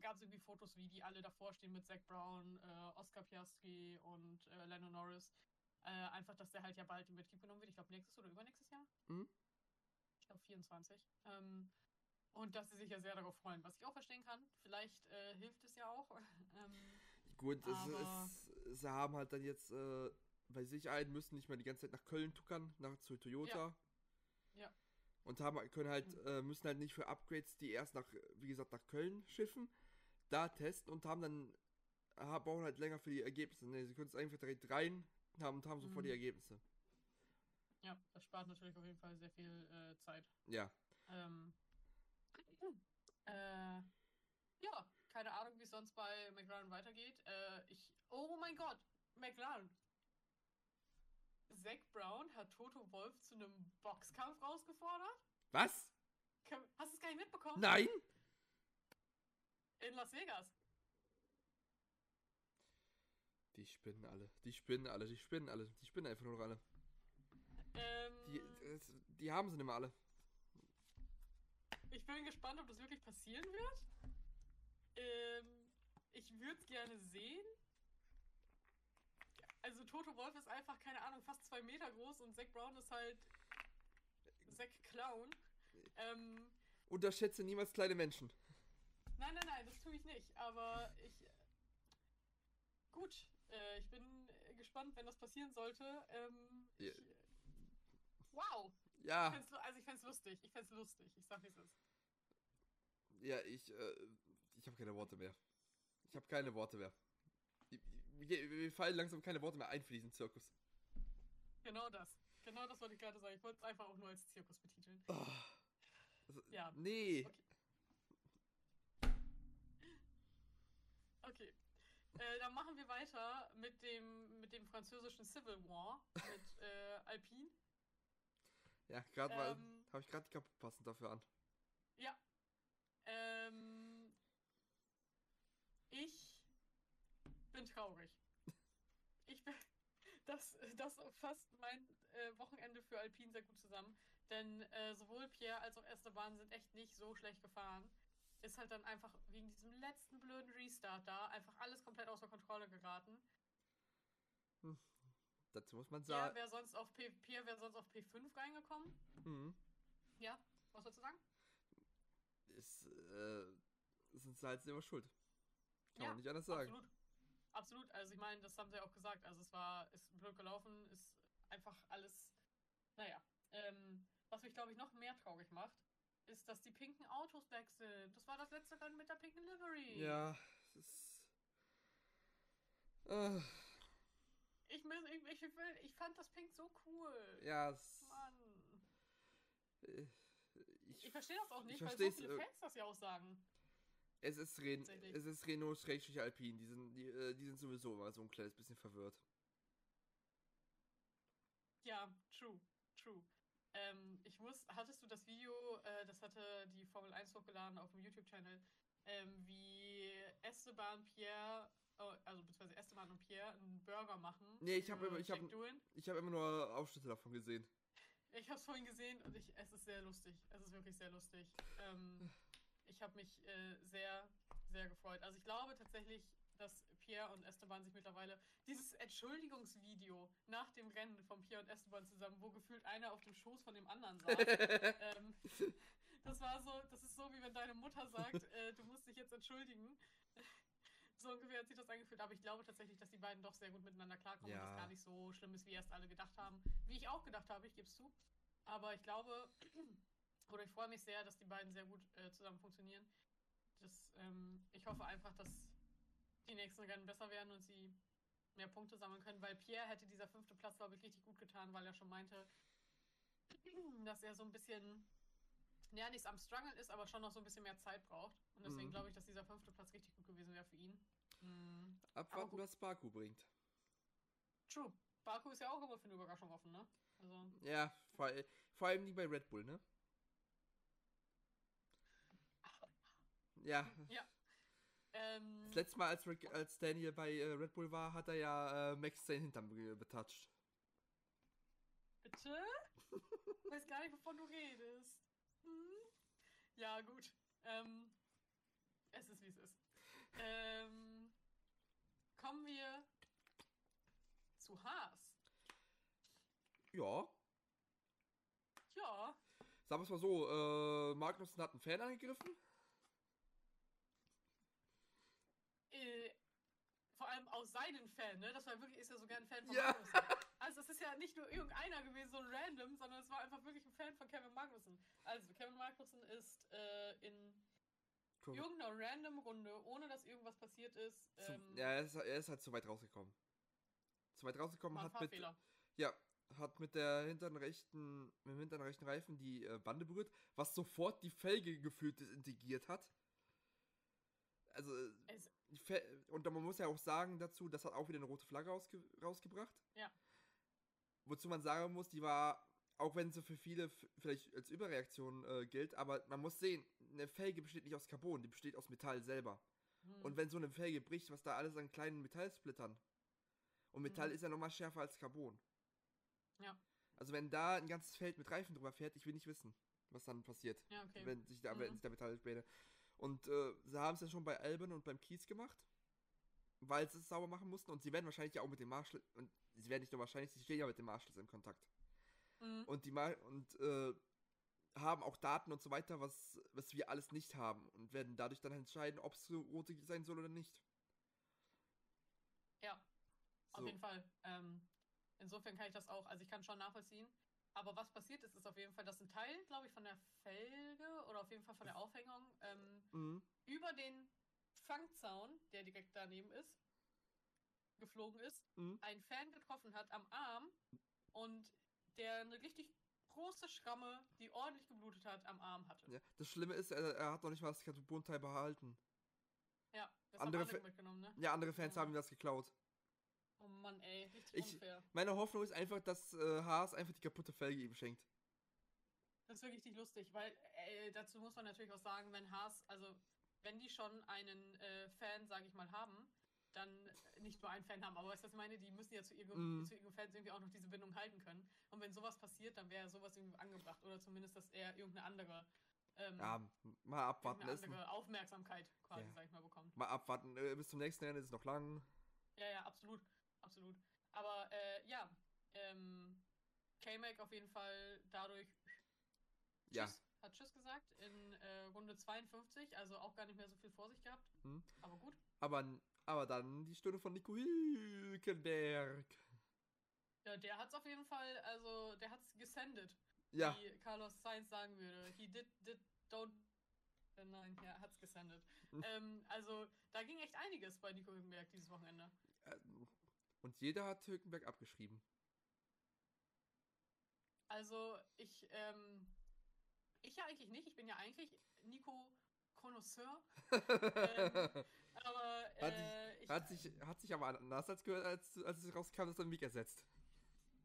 Gab es irgendwie Fotos, wie die alle davor stehen mit Zach Brown, äh, Oscar Piastri und äh, Lando Norris. Äh, einfach, dass der halt ja bald in Betrieb genommen wird. Ich glaube, nächstes oder übernächstes Jahr. Mhm. Ich glaube, 24. Ähm, und dass sie sich ja sehr darauf freuen, was ich auch verstehen kann. Vielleicht äh, hilft es ja auch. ähm, Gut, es, es, sie haben halt dann jetzt äh, bei Sicherheit müssen nicht mehr die ganze Zeit nach Köln tuckern, nach zu Toyota. Ja. Und haben können halt, Mhm. äh, müssen halt nicht für Upgrades, die erst nach, wie gesagt, nach Köln schiffen, da testen und haben dann, äh, brauchen halt länger für die Ergebnisse. Ne, sie können es einfach direkt rein haben und haben sofort Mhm. die Ergebnisse. Ja, das spart natürlich auf jeden Fall sehr viel äh, Zeit. Ja. Ähm, äh, ja, keine Ahnung, wie es sonst bei McLaren weitergeht. Äh, ich, oh mein Gott, McLaren. Zack Brown hat Toto Wolf zu einem Boxkampf rausgefordert. Was? Hast du es gar nicht mitbekommen? Nein? In Las Vegas. Die spinnen alle. Die spinnen alle. Die spinnen alle. Die spinnen einfach nur noch alle. Ähm, Die, die haben sie nicht mehr alle. Ich bin gespannt, ob das wirklich passieren wird. Ähm, ich würde es gerne sehen. Toto Wolf ist einfach, keine Ahnung, fast zwei Meter groß und Zack Brown ist halt Zack Clown. Ähm, Unterschätze niemals kleine Menschen. nein, nein, nein, das tue ich nicht. Aber ich. Gut, äh, ich bin gespannt, wenn das passieren sollte. Ähm, Ja. ich, wow! Ja, Ich also ich fände es lustig. Ich fände es lustig. Ich sag, wie es ist. ja, ich, äh, ich habe keine Worte mehr. Ich habe keine Worte mehr. Mir, mir fallen langsam keine Worte mehr ein für diesen Zirkus. Genau das. Genau das wollte ich gerade sagen. Ich wollte es einfach auch nur als Zirkus betiteln. Oh. Also, Ja. Nee. Okay. Äh, dann machen wir weiter mit dem, mit dem französischen Civil War mit äh, Alpine. Ja, gerade mal. Ähm, Habe ich gerade die Kappe passend dafür an. Ja. Ähm, ich bin traurig. Ich bin. Das, das fasst mein äh, Wochenende für Alpine sehr gut zusammen. Denn äh, sowohl Pierre als auch Esteban sind echt nicht so schlecht gefahren. Ist halt dann einfach wegen diesem letzten blöden Restart da einfach alles komplett außer Kontrolle geraten. Dazu muss man Pierre sagen. wäre sonst, auf P- Pierre wär sonst auf P5 reingekommen. Mhm. Ja, was sollst du sagen? Ist, äh, sind sie halt selber schuld. Kann Ja, man nicht anders sagen. Absolut. Absolut. Also ich meine, das haben sie ja auch gesagt. Also es war, ist blöd gelaufen, ist einfach alles. Naja. Ähm, was mich, glaube ich, noch mehr traurig macht, ist, dass die pinken Autos weg sind. Das war das letzte Rennen mit der pinken Livery. Ja, es ist. Äh, Ich, ich, ich, ich fand das Pink so cool. ja, es, Mann. äh, Ich ich, verstehe das auch ich nicht, weil so viele äh, Fans das ja auch sagen. Es ist, Ren es ist Renault Schrägstrich Alpine. Die sind, die, äh, die sind sowieso immer so ein kleines bisschen verwirrt. Ja, true, true. Ähm, ich muss, hattest du das Video, äh, das hatte die Formel 1 hochgeladen auf dem YouTube-Channel, ähm, wie Esteban, Pierre, äh, also beziehungsweise Esteban und Pierre einen Burger machen? Nee, ich hab immer- ich hab-? Ich habe immer nur Ausschnitte davon gesehen. Ich habe es vorhin gesehen und ich, es ist sehr lustig. Es ist wirklich sehr lustig. Ähm, ich habe mich äh, sehr, sehr gefreut. Also ich glaube tatsächlich, dass Pierre und Esteban sich mittlerweile dieses Entschuldigungsvideo nach dem Rennen von Pierre und Esteban zusammen, wo gefühlt einer auf dem Schoß von dem anderen saß. ähm, das war so, das ist so wie wenn deine Mutter sagt, äh, du musst dich jetzt entschuldigen. So ungefähr hat sich das angefühlt, aber ich glaube tatsächlich, dass die beiden doch sehr gut miteinander klarkommen und Ja. das gar nicht so schlimm ist, wie erst alle gedacht haben. Wie ich auch gedacht habe, ich gebe es zu. Aber ich glaube, oder ich freue mich sehr, dass die beiden sehr gut äh, zusammen funktionieren. Das, ähm, ich hoffe einfach, dass die nächsten Rennen besser werden und sie mehr Punkte sammeln können, weil Pierre hätte dieser fünfte Platz, glaube ich, richtig gut getan, weil er schon meinte, dass er so ein bisschen, ja, nicht am Struggeln ist, aber schon noch so ein bisschen mehr Zeit braucht. Und deswegen Mhm. glaube ich, dass dieser fünfte Platz richtig gut gewesen wäre für ihn. Mhm. Abwarten, was Baku bringt. True. Baku ist ja auch immer für eine Überraschung offen, ne? Also, Ja, vor, vor allem nie bei Red Bull, ne? Ja, ähm, das letzte Mal, als, Rick, als Daniel bei äh, Red Bull war, hat er ja äh, Max seinen Hintern be- betatscht. bitte? Ich weiß gar nicht, wovon du redest. Hm? Ja, gut. Ähm, es ist, wie es ist. Ähm, kommen wir zu Haas. Ja, Ja, sagen wir es mal so, äh, Magnussen hat einen Fan angegriffen. Äh, vor allem aus seinen Fan, ne? Das war wirklich, ist ja sogar ein Fan von Ja. Magnussen. Also es ist ja nicht nur irgendeiner gewesen, so ein Random, sondern es war einfach wirklich ein Fan von Kevin Magnussen. Also Kevin Magnussen ist äh, in Kurve- irgendeiner random Runde, ohne dass irgendwas passiert ist, Zu, ähm, ja, er ist, er ist halt zu weit rausgekommen. Zu weit rausgekommen, hat mit, ja, hat mit der hinteren rechten, mit dem hinteren rechten Reifen die äh, Bande berührt, was sofort die Felge gefühlt desintegriert hat. Also, Es, die Fel und man muss ja auch sagen dazu, das hat auch wieder eine rote Flagge rausge rausgebracht. Ja. Wozu man sagen muss, die war, auch wenn sie für viele vielleicht als Überreaktion äh, gilt, aber man muss sehen, eine Felge besteht nicht aus Carbon, die besteht aus Metall selber. hm, Und wenn so eine Felge bricht, was da alles an kleinen Metallsplittern. Und Metall Mhm. ist ja nochmal schärfer als Carbon. Ja. Also wenn da ein ganzes Feld mit Reifen drüber fährt, ich will nicht wissen, was dann passiert, ja, okay. wenn sich da, wenn Mhm. sich da Metallspäne. Und äh, sie haben es ja schon bei Alben und beim Kies gemacht, weil sie es sauber machen mussten. Und sie werden wahrscheinlich ja auch mit dem Marschall, und sie werden nicht nur wahrscheinlich, sie stehen ja mit dem Marschall in Kontakt. Mhm. Und die Mar und äh, haben auch Daten und so weiter, was, was wir alles nicht haben. Und werden dadurch dann entscheiden, ob es so rote sein soll oder nicht. Ja, auf So. jeden Fall. Ähm, insofern kann ich das auch, also ich kann schon nachvollziehen. Aber was passiert ist, ist auf jeden Fall, dass ein Teil, glaube ich, von der Felge oder auf jeden Fall von der Aufhängung ähm, Mhm. über den Fangzaun, der direkt daneben ist, geflogen ist, Mhm. einen Fan getroffen hat am Arm und der eine richtig große Schramme, die ordentlich geblutet hat, am Arm hatte. Ja, das Schlimme ist, er, er hat noch nicht mal das Carbonteil behalten. Ja, das Andere haben andere mitgenommen, ne? Ja, andere Fans Ja. haben ihm das geklaut. Oh Mann, ey, richtig Ich- unfair. Meine Hoffnung ist einfach, dass äh, Haas einfach die kaputte Felge ihm schenkt. Das ist wirklich nicht lustig, weil äh, dazu muss man natürlich auch sagen, wenn Haas, also wenn die schon einen äh, Fan, sage ich mal, haben, dann nicht nur einen Fan haben, aber weißt du, was ich meine? Die müssen ja zu ihrem, Mhm. zu ihren Fans irgendwie auch noch diese Bindung halten können. Und wenn sowas passiert, dann wäre sowas irgendwie angebracht oder zumindest, dass er irgendeine andere, ähm, Ja, mal abwarten. Ist, andere Aufmerksamkeit quasi, Ja. sag ich mal, bekommt. mal abwarten. Äh, bis zum nächsten Rennen ist es noch lang. Ja, ja, absolut. Absolut. Aber äh, ja, ähm, K-Mac auf jeden Fall dadurch Ja. Tschüss, hat Tschüss gesagt in äh, Runde 52, also auch gar nicht mehr so viel vor sich gehabt. Hm. Aber gut. Aber, aber dann die Stunde von Nico Hülkenberg. Ja, der hat's auf jeden Fall, also der hat's gesendet, Ja, wie Carlos Sainz sagen würde. He did, did, don't. Äh, nein, er hat's gesendet. Hm. ähm, also da ging echt einiges bei Nico Hülkenberg dieses Wochenende. Und jeder hat Hülkenberg abgeschrieben. Also ich, ähm, ich ja eigentlich nicht. Ich bin ja eigentlich Nico Connoisseur. Ähm, aber Hat äh, ich, Hat sich, hat sich aber anders als gehört, als, als es rauskam, dass er Mick ersetzt.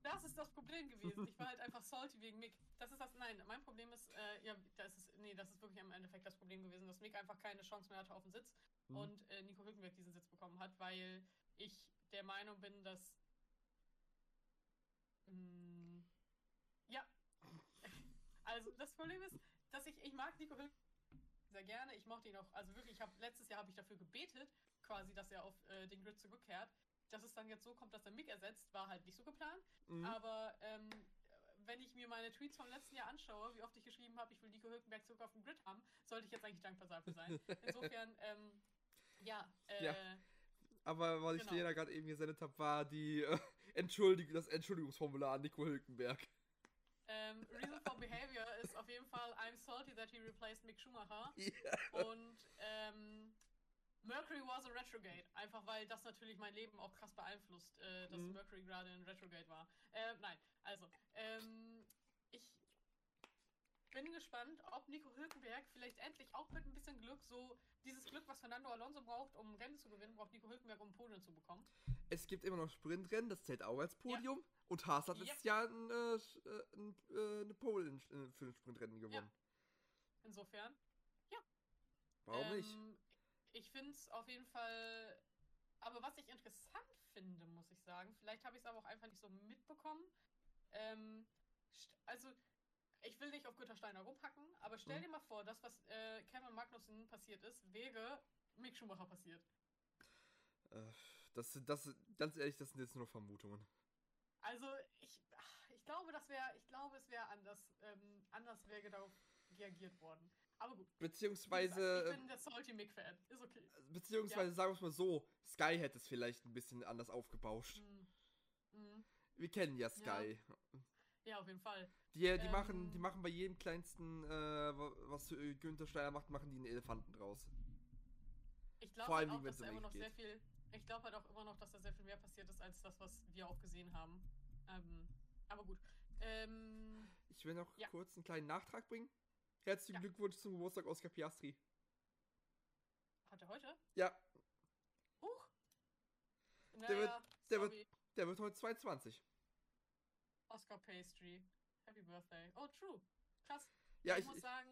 das ist das Problem gewesen. Ich war halt einfach salty wegen Mick. Das ist das, nein, mein Problem ist, äh, ja, das ist, nee, das ist wirklich im Endeffekt das Problem gewesen, dass Mick einfach keine Chance mehr hatte auf den Sitz Mhm. und äh, Nico Hülkenberg diesen Sitz bekommen hat, weil ich der Meinung bin, dass mh, ja, also das Problem ist, dass ich, ich mag Nico Hülkenberg sehr gerne, ich mochte ihn auch, also wirklich, ich habe letztes Jahr habe ich dafür gebetet, quasi, dass er auf äh, den Grid zurückkehrt. Dass es dann jetzt so kommt, dass er Mick ersetzt, war halt nicht so geplant. Mhm. Aber ähm, wenn ich mir meine Tweets vom letzten Jahr anschaue, wie oft ich geschrieben habe, ich will Nico Hülkenberg zurück auf dem Grid haben, sollte ich jetzt eigentlich dankbar dafür sein. Insofern, ähm, ja, äh, Ja. Aber was ich Genau. dir da gerade eben gesendet habe, war die äh, Entschuldigung, das Entschuldigungsformular an Nico Hülkenberg. ähm, Reason for Behavior ist auf jeden Fall I'm salty that he replaced Mick Schumacher. Ja. Und ähm, Mercury was a retrograde. Einfach weil das natürlich mein Leben auch krass beeinflusst, äh, dass Mhm. Mercury gerade in retrograde war. Äh, nein, also, ähm, ich bin gespannt, ob Nico Hülkenberg vielleicht endlich auch mit ein bisschen Glück so dieses Glück, was Fernando Alonso braucht, um Rennen zu gewinnen, braucht Nico Hülkenberg, um Podium zu bekommen. Es gibt immer noch Sprintrennen, das zählt auch als Podium. Und Haas hat letztes Jahr ein, äh, äh, ein, äh, eine Pole in, äh, für ein Sprintrennen gewonnen. Insofern. Warum nicht? Ähm, Ich finde es auf jeden Fall. Aber was ich interessant finde, muss ich sagen, vielleicht habe ich es aber auch einfach nicht so mitbekommen. Ähm, also, ich will nicht auf Gütersteiner rumhacken, aber stell Mhm. dir mal vor, das, was äh, Kevin Magnussen passiert ist, wäre Mick Schumacher passiert. Äh, das, sind- das, ganz ehrlich, das sind jetzt nur Vermutungen. Also, ich, ich glaube, das wäre, ich glaube, es wäre anders, ähm, anders wäre darauf reagiert worden. Aber gut. Beziehungsweise, gesagt, äh, ich bin der Salty Mick-Fan. Ist okay. beziehungsweise sagen wir es mal so, Sky hätte es vielleicht ein bisschen anders aufgebauscht. Mhm. Mhm. Wir kennen ja Sky. Ja, auf jeden Fall. Die, die, Ähm. machen, die machen bei jedem kleinsten, äh, wa- was Günther Steiner macht, machen die einen Elefanten draus. Ich glaube Vor halt allem, auch, dass da immer noch mich sehr viel. Ich glaube halt auch immer noch, dass da sehr viel mehr passiert ist, als das, was wir auch gesehen haben. Ähm, Aber gut. Ähm, Ich will noch Ja. kurz einen kleinen Nachtrag bringen. Herzlichen Ja. Glückwunsch zum Geburtstag Oscar Piastri. hat er heute? Ja, Huch. Naja, Der wird- der wird- der wird heute 22. Oscar Pastry. Happy Birthday. Oh, true. Krass. Ja, ich, ich, muss sagen,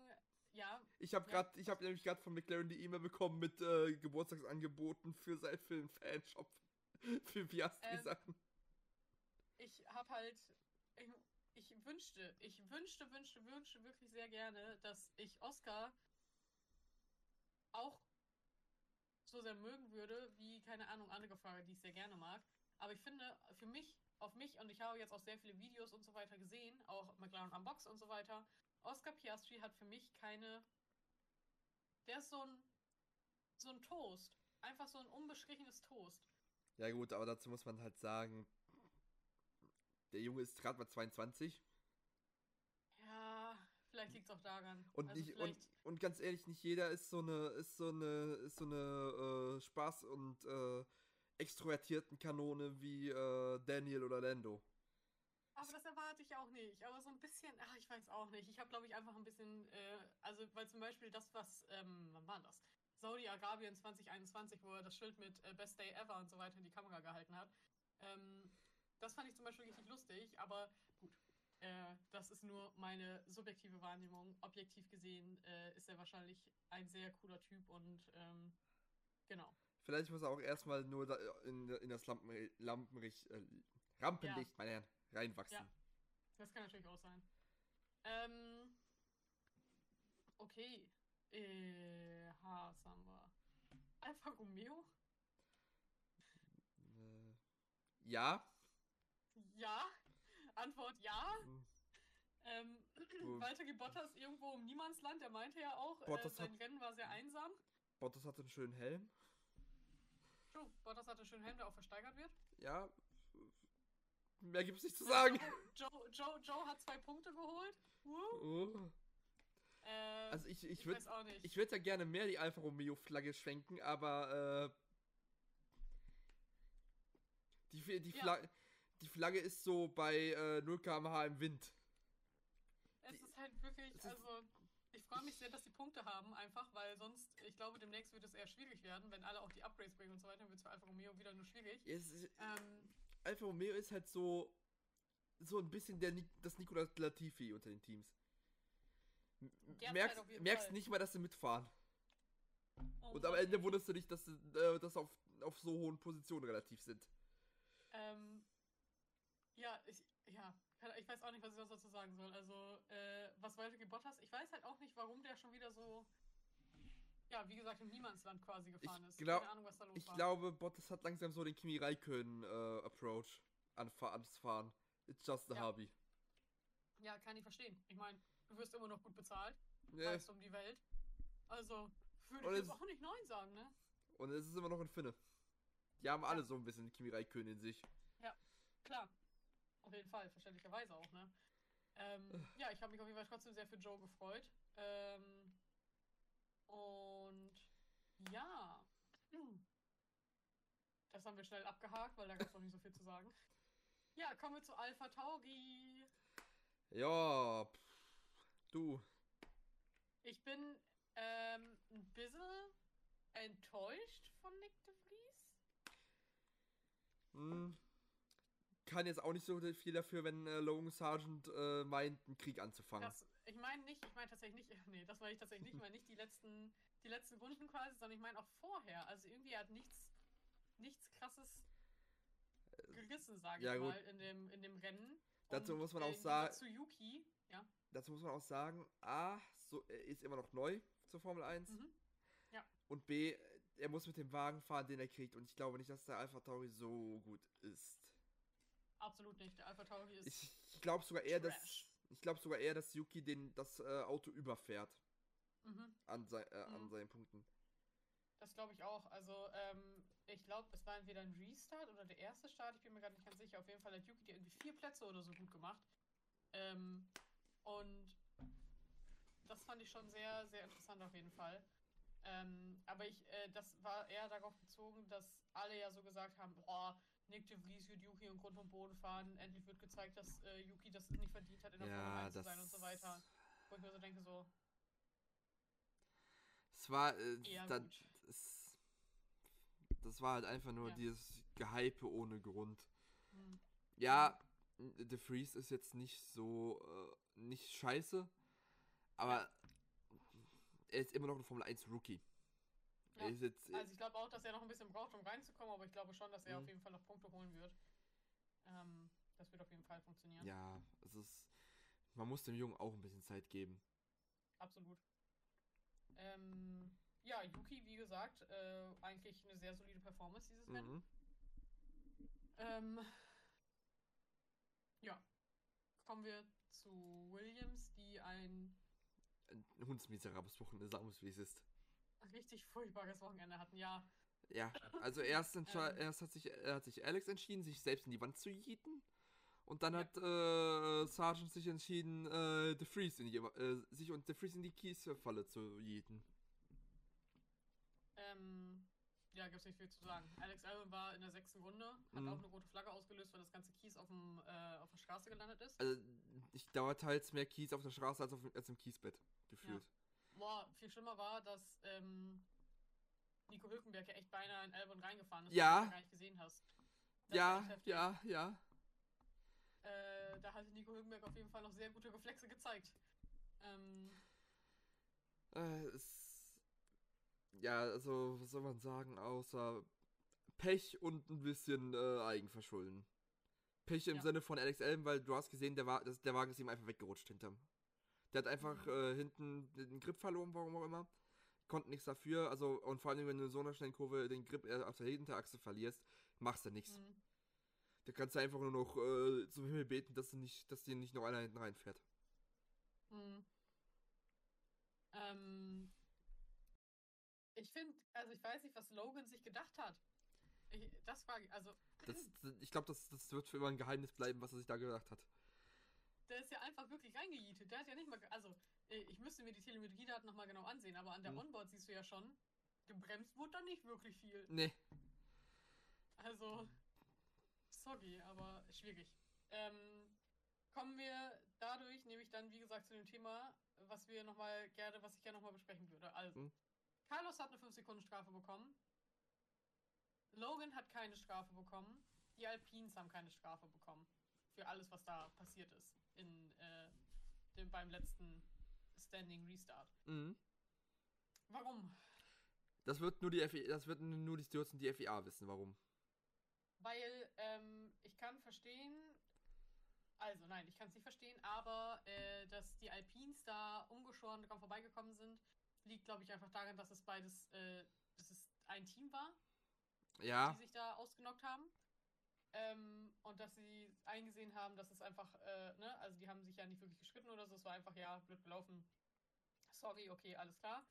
ja, ich habe ja. gerade, ich habe nämlich gerade von McLaren die E-Mail bekommen mit äh, Geburtstagsangeboten für sein Film Fanshop für Piastri Ähm, ich habe halt, ich, ich wünschte, ich wünschte, wünschte, wünschte wirklich sehr gerne, dass ich Oscar auch so sehr mögen würde, wie, keine Ahnung, andere Fahrer, die ich sehr gerne mag. Aber ich finde, für mich, auf mich, und ich habe jetzt auch sehr viele Videos und so weiter gesehen, auch McLaren Unbox und so weiter, Oscar Piastri hat für mich keine, der ist so ein, so ein Toast. Einfach so ein unbestrichenes Toast. Ja gut, aber dazu muss man halt sagen, der Junge ist gerade mal 22 Ja, vielleicht liegt es auch daran. und also nicht und, und ganz ehrlich, nicht jeder ist so eine ist so eine ist so eine äh, Spaß und äh, extrovertierten Kanone wie äh, Daniel oder Lando. aber das erwarte ich auch nicht. Aber so ein bisschen, ach, ich weiß auch nicht. Ich habe, glaube ich, einfach ein bisschen, äh, also, weil zum Beispiel das, was, ähm, wann war das? Saudi-Arabien 2021, wo er das Schild mit äh, Best Day Ever und so weiter in die Kamera gehalten hat. Ähm, das fand ich zum Beispiel richtig lustig, aber gut. Äh, das ist nur meine subjektive Wahrnehmung. Objektiv gesehen äh, ist er wahrscheinlich ein sehr cooler Typ und ähm, genau. Vielleicht muss er auch erstmal nur da in, in das Lampen, Lampenlicht, äh, Rampenlicht, meine Herren, reinwachsen. Ja. Das kann natürlich auch sein. Ähm, okay. Äh, wir? Alfa Romeo? Äh, ja. Ja. Antwort ja. Hm, Ähm, Walter Bottas irgendwo im Niemandsland, der meinte ja auch, äh, sein hat- Rennen war sehr einsam. Bottas hat einen schönen Helm. True, Bottas hatte einen schönen Helm, der auch versteigert wird. Ja. Mehr gibt's nicht zu sagen. Joe, Joe, Joe hat zwei Punkte geholt. Uh, äh, Also ich, ich ich würde ich würd ja gerne mehr die Alfa Romeo Flagge schwenken, aber äh, die, die, Ja. Flagge, die Flagge ist so bei äh, 0 km/h im Wind. Es ist halt wirklich, es ist- also ich freue mich sehr, dass die Punkte haben, einfach, weil sonst, ich glaube, demnächst wird es eher schwierig werden, wenn alle auch die Upgrades bringen und so weiter, wird es für Alfa Romeo wieder nur schwierig. Ist, Ähm, Alfa Romeo ist halt so so ein bisschen der, das Nicolas Latifi unter den Teams. Merkst, jeden merkst nicht mal, dass sie mitfahren. oh Und am. Ende wunderst du dich, dass sie äh, das auf, auf so hohen Positionen relativ sind. Ähm, ja, ich, ja, ich weiß auch nicht, was ich dazu sagen soll. Also, äh, was Walter Bottas, ich weiß halt auch nicht, warum der schon wieder so, ja, wie gesagt, im Niemandsland quasi gefahren ist. glaub- Keine Ahnung, was da los Ich war. glaube, Bottas hat langsam so den Kimi Raikön äh, Approach an, ans Fahren. It's just a Ja. hobby. Ja, kann ich verstehen. Ich meine, du wirst immer noch gut bezahlt, Ja. reist um die Welt. Also, würde ich jetzt auch nicht Nein sagen, ne? Und es ist immer noch ein Finne. Die haben alle so ein bisschen Kimi Raikön in sich. Klar. Auf jeden Fall, verständlicherweise auch, ne? Ähm, ja, ich habe mich auf jeden Fall trotzdem sehr für Joe gefreut. Ähm, und ja. Das haben wir schnell abgehakt, weil da gab es auch nicht so viel zu sagen. Ja, kommen wir zu Alpha Tauri. Ja, pff, du. Ich bin ähm, ein bisschen enttäuscht von Nick de Vries. Hm, kann jetzt auch nicht so viel dafür, wenn äh, Logan Sargent äh, meint, einen Krieg anzufangen. Das, ich meine nicht, ich meine tatsächlich nicht, nee, das meine ich tatsächlich nicht, ich meine nicht die letzten, die letzten Runden quasi, sondern ich meine auch vorher. Also irgendwie hat nichts, nichts krasses gerissen, sage ja, ich gut. mal, in dem, in dem Rennen. Dazu muss man äh, auch sagen- Zu Yuki, ja. Dazu muss man auch sagen, A, so, er ist immer noch neu zur Formel 1. Mhm. Und B, er muss mit dem Wagen fahren, den er kriegt. Und ich glaube nicht, dass der Alpha Tauri so gut ist. Absolut nicht. Der Alpha Tauri ist. Ich, glaube sogar eher, dass Trash. ich glaube sogar eher, dass Yuki den das äh, Auto überfährt mhm. an, sei, äh, an Mhm. seinen Punkten. Das glaube ich auch. Also, ähm, ich glaube, es war entweder ein Restart oder der erste Start. Ich bin mir gerade nicht ganz sicher. Auf jeden Fall hat Yuki die irgendwie vier Plätze oder so gut gemacht. Ähm, und das fand ich schon sehr, sehr interessant auf jeden Fall. Ähm, aber ich, äh, das war eher darauf bezogen, dass alle ja so gesagt haben, boah, Nick de Vries wird Yuki im Grund und Boden fahren. Endlich wird gezeigt, dass äh, Yuki das nicht verdient hat, in der Ja, Formel 1 zu sein und so weiter. Wo ich mir so denke, so, Es war, äh, da, es, das war halt einfach nur Ja. dieses Gehype ohne Grund. hm, Ja, The Freeze ist jetzt nicht so, äh, nicht scheiße, aber er ist immer noch ein Formel 1 Rookie. Ja, jetzt, also ich glaube auch, dass er noch ein bisschen braucht, um reinzukommen, aber ich glaube schon, dass er Mhm. auf jeden Fall noch Punkte holen wird. Ähm, das wird auf jeden Fall funktionieren. ja, es ist, man muss dem Jungen auch ein bisschen Zeit geben. Absolut. Ähm, ja, Yuki, wie gesagt, äh, eigentlich eine sehr solide Performance dieses Rennen. Mhm. Ähm, ja. Kommen wir zu Williams, die ein Ein hundsmiserables Wochenende, sagen wir es, wie es ist. Richtig furchtbares Wochenende hatten. Ja, Ja, also erst, Ähm. erst hat, sich, hat sich Alex entschieden, sich selbst in die Wand zu jieten. Und dann Ja. hat äh, Sargent sich entschieden, äh, The Freeze in die, äh, sich und The Freeze in die Kiesfalle zu jieten. ähm, ja, gibt's nicht viel zu sagen. Alex Albon war in der sechsten Runde, hat Mhm. auch eine rote Flagge ausgelöst, weil das ganze Kies auf, dem, äh, auf der Straße gelandet ist. Also, ich dauert teils mehr Kies auf der Straße als, auf, als im Kiesbett, gefühlt. Boah, viel schlimmer war, dass ähm, Nico Hülkenberg ja echt beinahe in Albon reingefahren ist, Ja. was du gar nicht gesehen hast. Das Ja, ja, ja. Äh, da hatte Nico Hülkenberg auf jeden Fall noch sehr gute Reflexe gezeigt. Ähm, Äh, es, ja, also, was soll man sagen, außer Pech und ein bisschen äh, Eigenverschulden. Pech im Ja. Sinne von Alex Allen, weil du hast gesehen, der, war, der Wagen ist ihm einfach weggerutscht hinterm. Der hat einfach Mhm. äh, hinten den Grip verloren, warum auch immer. Konnte nichts dafür. Also, und vor allem, wenn du in so einer schnellen Kurve den Grip auf der Hinterachse verlierst, machst du nichts. mh. Da kannst du einfach nur noch äh, zum Himmel beten, dass du nicht, dass dir nicht noch einer hinten reinfährt. Mhm. Ähm, ich finde, also ich weiß nicht, was Logan sich gedacht hat. Ich, das ich, also Das, ich glaube, das, das wird für immer ein Geheimnis bleiben, was er sich da gedacht hat. Der ist ja einfach wirklich reingejietet. Der hat ja nicht mal, also äh, ich müsste mir die Telemetriedaten nochmal genau ansehen, aber an der Mhm. Onboard siehst du ja schon, gebremst wurde da nicht wirklich viel. Nee. Also, sorry, aber schwierig. Ähm, kommen wir dadurch nämlich dann, wie gesagt, zu dem Thema, was wir nochmal gerne, was ich gerne nochmal besprechen würde. Also, Hm. Carlos hat eine 5-Sekunden-Strafe bekommen. Logan hat keine Strafe bekommen. Die Alpines haben keine Strafe bekommen. Für alles, was da passiert ist. In, äh, dem, beim letzten Standing Restart. Mhm. Warum? Das wird nur die FI, das wird nur die Stewards und die FIA wissen, warum. Weil ähm, ich kann verstehen, also nein, ich kann es nicht verstehen, aber äh, dass die Alpines da ungeschoren dran vorbeigekommen sind, liegt, glaube ich, einfach daran, dass es beides, äh, dass es ein Team war, Ja, die sich da ausgenockt haben. Ähm, und dass sie eingesehen haben, dass es einfach, äh, ne, also die haben sich ja nicht wirklich gestritten oder so, es war einfach, ja, blöd gelaufen. Sorry, okay, alles klar.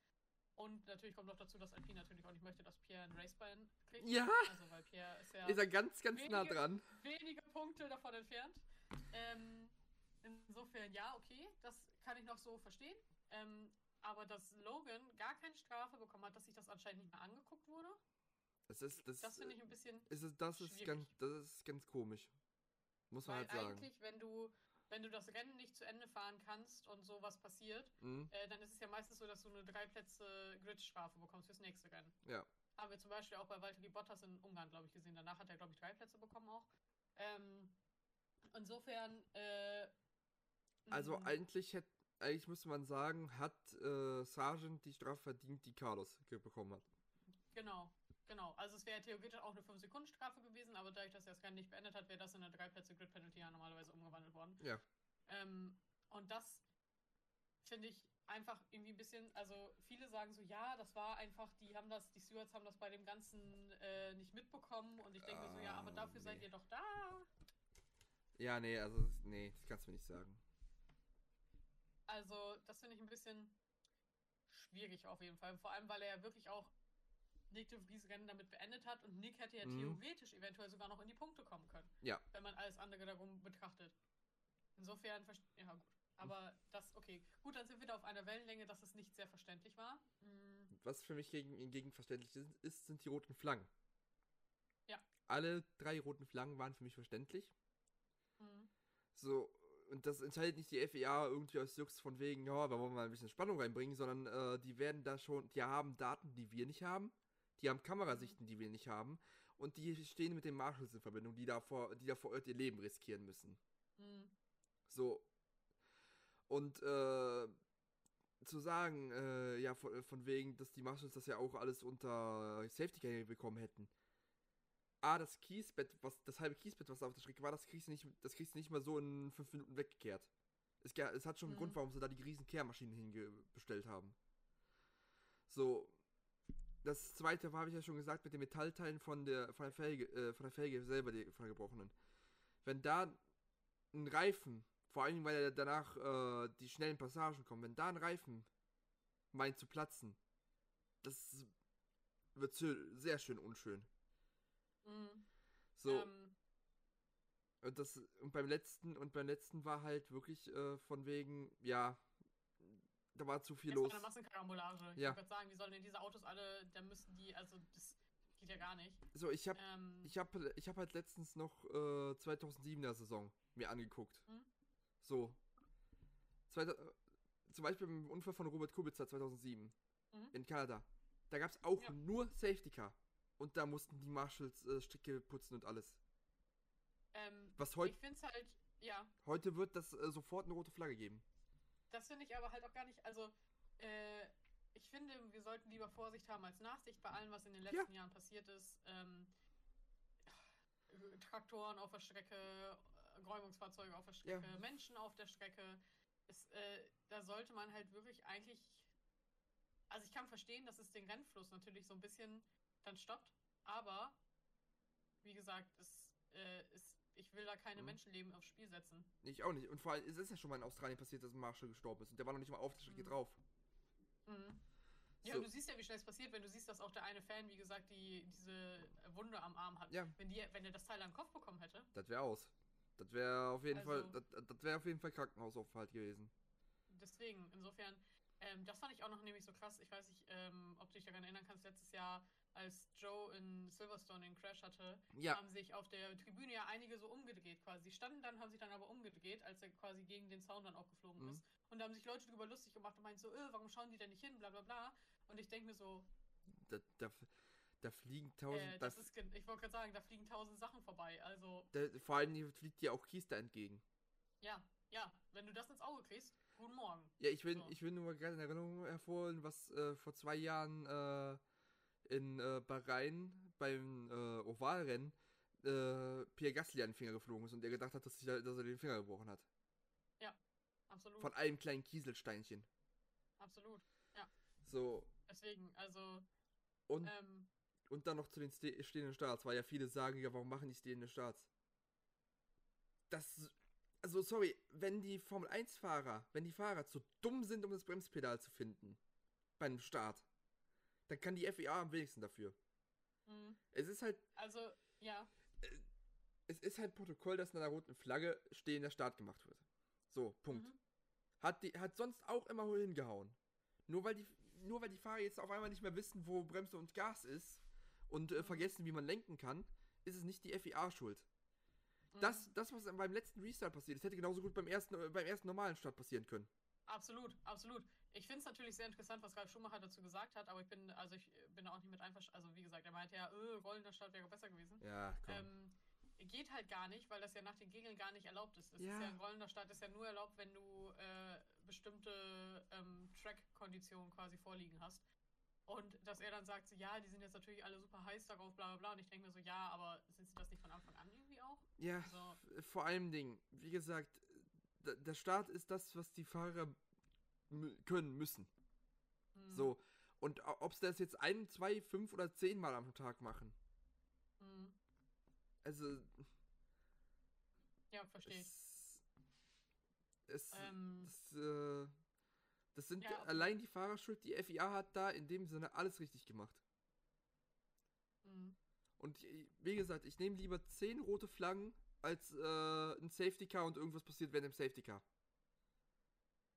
Und natürlich kommt noch dazu, dass Alpine natürlich auch nicht möchte, dass Pierre ein Racebein kriegt. Ja. Also, weil Pierre ist ja ist er ganz, ganz nah wenige- dran. wenige Punkte davon entfernt. Ähm, insofern, ja, okay, das kann ich noch so verstehen. Ähm, aber dass Logan gar keine Strafe bekommen hat, dass sich das anscheinend nicht mehr angeguckt wurde, Das ist, das, das finde ich ein bisschen. ist, es- das ist schwierig. ganz, das ist ganz komisch. Muss man Weil halt sagen. eigentlich, wenn du, wenn du das Rennen nicht zu Ende fahren kannst und sowas passiert, Mhm. äh, dann ist es ja meistens so, dass du eine drei Plätze Grid-Strafe bekommst fürs nächste Rennen. Ja. Haben wir zum Beispiel auch bei Valtteri Bottas in Ungarn, glaube ich, gesehen. Danach hat er, glaube ich, drei Plätze bekommen auch. Ähm, insofern, äh, Also mh, eigentlich hätte, eigentlich müsste man sagen, hat äh, Sargent die Strafe verdient, die Carlos bekommen hat. Genau, genau. Also es wäre theoretisch auch eine 5-Sekunden-Strafe gewesen, aber dadurch, dass er das Rennen nicht beendet hat, wäre das in eine 3-Plätze-Grid-Penalty ja normalerweise umgewandelt worden. Ja. Ähm, und das finde ich einfach irgendwie ein bisschen, also viele sagen so, ja, das war einfach, die haben das, die Stewards haben das bei dem Ganzen äh, nicht mitbekommen und ich denke mir so, ja, aber Ah, dafür seid nee. ihr doch da. Ja, nee, also nee, das kannst du mir nicht sagen. Also, das finde ich ein bisschen schwierig auf jeden Fall. Vor allem, weil er ja wirklich auch Nick de Vries Rennen damit beendet hat und Nick hätte ja Mhm. theoretisch eventuell sogar noch in die Punkte kommen können. Ja. Wenn man alles andere darum betrachtet. Insofern, ja gut. Aber das, okay. Gut, dann sind wir da auf einer Wellenlänge, dass es nicht sehr verständlich war. Mm, Was für mich gegen ihn gegenverständlich ist, ist, sind die roten Flaggen. Ja. alle drei roten Flaggen waren für mich verständlich. Mhm. So, und das entscheidet nicht die FIA irgendwie aus Jux von wegen, ja, wir wollen mal ein bisschen Spannung reinbringen, sondern äh, die werden da schon, die haben Daten, die wir nicht haben, die haben Kamerasichten, die wir nicht haben, und die stehen mit den Marshals in Verbindung, die da vor, die da vor Ort ihr Leben riskieren müssen. Mhm. So. Und äh, zu sagen, äh, ja, von, von wegen, dass die Marshals das ja auch alles unter Safety Car bekommen hätten. A, das Kiesbett, was, das halbe Kiesbett, was auf der Strecke war, das kriegst du nicht, das kriegst du nicht mal so in fünf Minuten weggekehrt. Es, es hat schon einen Mhm. Grund, warum sie da die riesen Kehrmaschinen hingestellt haben. So. Das zweite habe ich ja schon gesagt, mit den Metallteilen von der, von der Felge, äh, von der Felge selber, die, von der gebrochenen. Wenn da ein Reifen, vor allem weil er danach äh, die schnellen Passagen kommen, wenn da ein Reifen meint zu platzen, das wird sehr schön unschön. Mhm. So, Ähm, und das und beim letzten und beim letzten war halt wirklich äh, von wegen, ja, da war zu viel war los. eine Massenkarambolage. Ich Ja. gerade sagen, wie sollen denn diese Autos alle, da müssen die, also das geht ja gar nicht. So, ich habe Ähm, ich habe ich habe halt letztens noch äh, 2007er Saison mir angeguckt. Hm? So. Zweita, äh, zum Beispiel beim Unfall von Robert Kubica 2007 Mhm. in Kanada. Da gab es auch Ja. nur Safety Car. Und da mussten die Marshals äh, Stricke putzen und alles. ähm, Was heute, ich finde es halt, ja, heute wird das äh, sofort eine rote Flagge geben. Das finde ich aber halt auch gar nicht, also, äh, ich finde, wir sollten lieber Vorsicht haben als Nachsicht bei allem, was in den Ja. letzten Jahren passiert ist. Ähm, Traktoren auf der Strecke, äh, Räumungsfahrzeuge auf der Strecke, Menschen auf der Strecke. Es, äh, da sollte man halt wirklich eigentlich. Also ich kann verstehen, dass es den Rennfluss natürlich so ein bisschen dann stoppt, aber wie gesagt, es äh, ist, ich will da keine Mhm. Menschenleben aufs Spiel setzen. Ich auch nicht. Und vor allem, es ist ja schon mal in Australien passiert, dass ein Marshall gestorben ist. Und der war noch nicht mal auf der Strecke Mhm. drauf. Mhm. Ja, So. und du siehst ja, wie schnell es passiert, wenn du siehst, dass auch der eine Fan, wie gesagt, die, diese Wunde am Arm hat. Ja. Wenn, die, wenn er das Teil den Kopf bekommen hätte, Das wäre aus. Das wäre auf jeden Also- Fall, das, das wäre auf jeden Fall Krankenhausaufenthalt gewesen. deswegen, insofern, ähm, das fand ich auch noch nämlich so krass. Ich weiß nicht, ähm, ob du dich daran erinnern kannst, letztes Jahr, als Joe in Silverstone den Crash hatte, Ja, haben sich auf der Tribüne ja einige so umgedreht quasi. Die standen dann, haben sich dann aber umgedreht, als er quasi gegen den Zaun dann auch geflogen Mhm. ist. Und da haben sich Leute drüber lustig gemacht und meinten so, äh, warum schauen die denn nicht hin, bla bla bla. Und ich denke mir so, da, da, da fliegen tausend. äh, da, das ist, ich wollte gerade sagen, da fliegen tausend Sachen vorbei. Also, da, vor allem fliegt dir auch Kies da entgegen. ja, ja, wenn du das ins Auge kriegst, guten Morgen. Ja, ich will, So. ich will nur mal gerade in Erinnerung hervorholen, was äh, vor zwei Jahren äh, in äh, Bahrain beim äh, Ovalrennen äh, Pierre Gasly an den Finger geflogen ist und er gedacht hat, dass, sich, da- dass er den Finger gebrochen hat. Absolut. Von einem kleinen Kieselsteinchen. absolut. So, Deswegen, also, und, ähm, und dann noch zu den ste stehenden Starts, weil ja viele sagen, ja, warum machen die stehende Starts? Das, also sorry, wenn die Formel 1-Fahrer, wenn die Fahrer zu dumm sind, um das Bremspedal zu finden, bei einem Start, dann kann die FIA am wenigsten dafür. mh, Es ist halt, also, ja, es ist halt Protokoll, dass in einer roten Flagge stehender Start gemacht wird. So, Punkt. Mhm. Hat, die, hat sonst auch immer hingehauen. Nur weil, die, nur weil die Fahrer jetzt auf einmal nicht mehr wissen, wo Bremse und Gas ist und äh, Mhm. vergessen, wie man lenken kann, ist es nicht die FIA schuld. Mhm. Das, das, was beim letzten Restart passiert ist, hätte genauso gut beim ersten, äh, beim ersten normalen Start passieren können. Absolut, absolut. Ich finde es natürlich sehr interessant, was Ralf Schumacher dazu gesagt hat, aber ich bin, also ich bin da auch nicht mit einverstanden. Also wie gesagt, er meinte ja, äh, rollender Start wäre besser gewesen. Ja, komm. Ähm, geht halt gar nicht, weil das ja nach den Regeln gar nicht erlaubt ist. Das Ja. ist ja ein rollender Start ist ja nur erlaubt, wenn du äh, bestimmte ähm, Track-Konditionen quasi vorliegen hast. Und dass er dann sagt, so, ja, die sind jetzt natürlich alle super heiß darauf, bla bla bla. Und ich denke mir so, ja, aber sind sie das nicht von Anfang an irgendwie auch? ja, so. f- vor allem Ding, wie gesagt, der Start ist das, was die Fahrer können müssen. Hm, So. Und ob sie das jetzt ein, zwei, fünf oder zehn Mal am Tag machen. hm, Also, ja, verstehe ich. es, es, Ähm, das, äh, das sind Ja, allein die Fahrer schuld. Die FIA hat da in dem Sinne alles richtig gemacht. hm. Und wie gesagt, ich nehme lieber zehn rote Flaggen als äh, ein Safety Car und irgendwas passiert während dem Safety Car.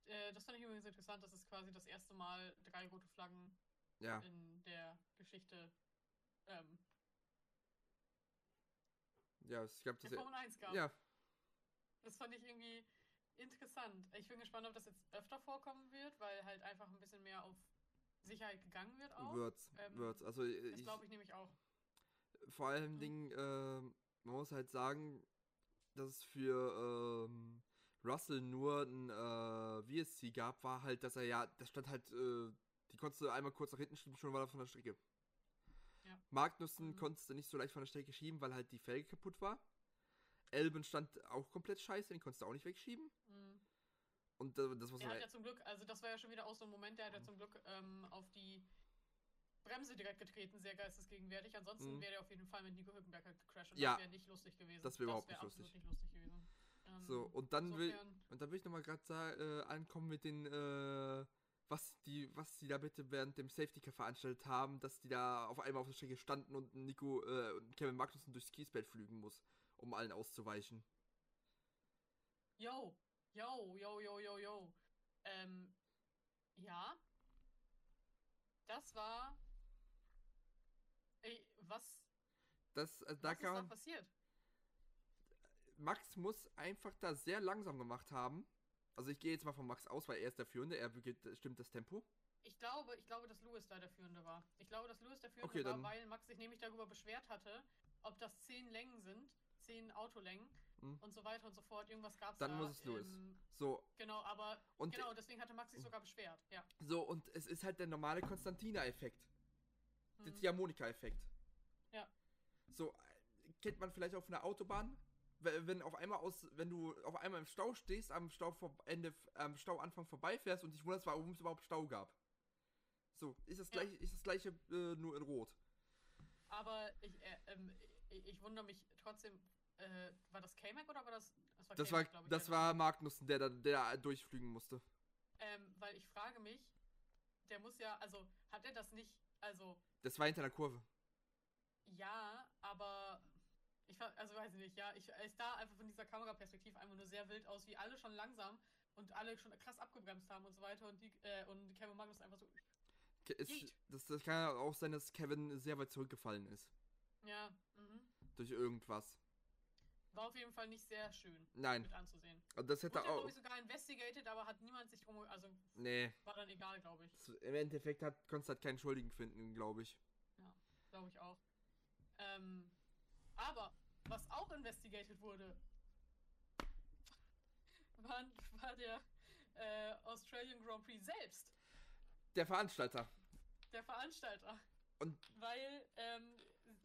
Äh, das fand ich übrigens interessant. Das ist quasi das erste Mal drei rote Flaggen Ja. in der Geschichte ähm, Ja, ich glaube, das in Formel 1 gab. Ja, Das fand ich irgendwie interessant. Ich bin gespannt, ob das jetzt öfter vorkommen wird, weil halt einfach ein bisschen mehr auf Sicherheit gegangen wird auch. wird's, Ähm, wird's. Also Das ich, glaube ich nämlich auch. vor allem Mhm. Dingen, ähm, man muss halt sagen, dass es für ähm, Russell nur ein äh, VSC gab, war halt, dass er ja, da stand halt, äh, die konntest du einmal kurz nach hinten schieben, schon war er von der Strecke. Ja. Magnussen Mhm. konntest du nicht so leicht von der Strecke schieben, weil halt die Felge kaputt war. Elben stand auch komplett scheiße, den konntest du auch nicht wegschieben. Mhm. Und das war so Er hat ein- ja zum Glück, also das war ja schon wieder auch so ein Moment, der hat ja zum Glück ähm, auf die Bremse direkt getreten, sehr geistesgegenwärtig. Ansonsten Mhm. wäre er auf jeden Fall mit Nico Hülkenberg halt gecrashed und Ja. das wäre nicht lustig gewesen. Das wäre überhaupt wär nicht lustig. nicht lustig gewesen. Ähm, So, und dann will, insofern- und dann will ich nochmal gerade äh, ankommen mit den, äh, was die, was die da bitte während dem Safety Car veranstaltet haben, dass die da auf einmal auf der Strecke standen und Nico äh, und Kevin Magnussen durchs Kiesbett flügen muss, um allen auszuweichen. Yo, yo, yo, yo, yo, yo. Ähm, ja. Das war. Ey, was, Das, äh, da was ist kann da man, passiert? Max muss einfach da sehr langsam gemacht haben. Also ich gehe jetzt mal von Max aus, weil er ist der Führende, er beginnt, stimmt das Tempo. Ich glaube, ich glaube, dass Lewis da der Führende war. Ich glaube, dass Lewis der Führende Okay, war, weil Max sich nämlich darüber beschwert hatte, ob das zehn Längen sind, zehn Autolängen Hm. und so weiter und so fort. Irgendwas gab es Dann da. muss es ähm, So, genau, aber und genau, deswegen hatte Max sich sogar beschwert. Ja. so, und es ist halt der normale Konstantina-Effekt. Der Hm. Ziehharmonika-Effekt. Ja. So, äh, kennt man vielleicht auf einer Autobahn, we- wenn auf einmal aus, wenn du auf einmal im Stau stehst, am Stau vor, Ende, am Stauanfang vorbeifährst und dich wunderst, warum es überhaupt Stau gab. So, ist das Ja. gleiche, ist das gleiche äh, nur in Rot. Aber ich, äh, ähm, ich, ich wundere mich trotzdem, äh, war das K-Mac oder war das. Das war, Das war, ich, das der war Magnussen, der da, der da durchfliegen musste. Ähm, weil ich frage mich, der muss ja, also hat er das nicht, also Das war hinter der Kurve. ja, aber ich also weiß ich nicht, ja, ich es sah einfach von dieser Kameraperspektive einfach nur sehr wild aus, wie alle schon langsam und alle schon krass abgebremst haben und so weiter und die äh, und Kevin Magnus einfach so, Es, das, das kann ja auch sein, dass Kevin sehr weit zurückgefallen ist. ja, mhm. Durch irgendwas. War auf jeden Fall nicht sehr schön Nein. mit anzusehen. Und das Wurde hätte ja, auch. glaube ich, sogar investigated, aber hat niemand sich drum, also Nee. war dann egal, glaube ich. Das, Im Endeffekt hat konntest halt keinen Schuldigen finden, glaube ich. Glaube ich auch. Ähm, aber was auch investigated wurde, war, war der äh, Australian Grand Prix selbst, Der Veranstalter. der Veranstalter. Und- weil ähm,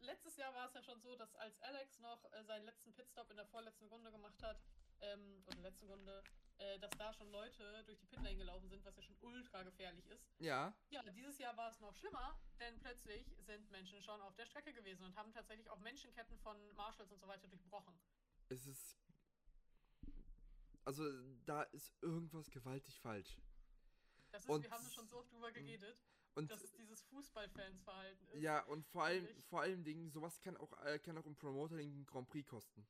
letztes Jahr war es ja schon so, dass als Alex noch äh, seinen letzten Pitstop in der vorletzten Runde gemacht hat, ähm, oder letzte Runde, äh, dass da schon Leute durch die Pitlane gelaufen sind, was ja schon ultra gefährlich ist. Ja. Ja, dieses Jahr war es noch schlimmer, denn plötzlich sind Menschen schon auf der Strecke gewesen und haben tatsächlich auch Menschenketten von Marshalls und so weiter durchbrochen. Es ist. Also, da ist irgendwas gewaltig falsch. Das ist, Und- wir haben da schon so oft drüber geredet, Und dass es dieses Fußballfansverhalten ist. ja, und vor allem, vor allem Dingen, sowas kann auch, äh, kann auch im Promoter den Grand Prix kosten.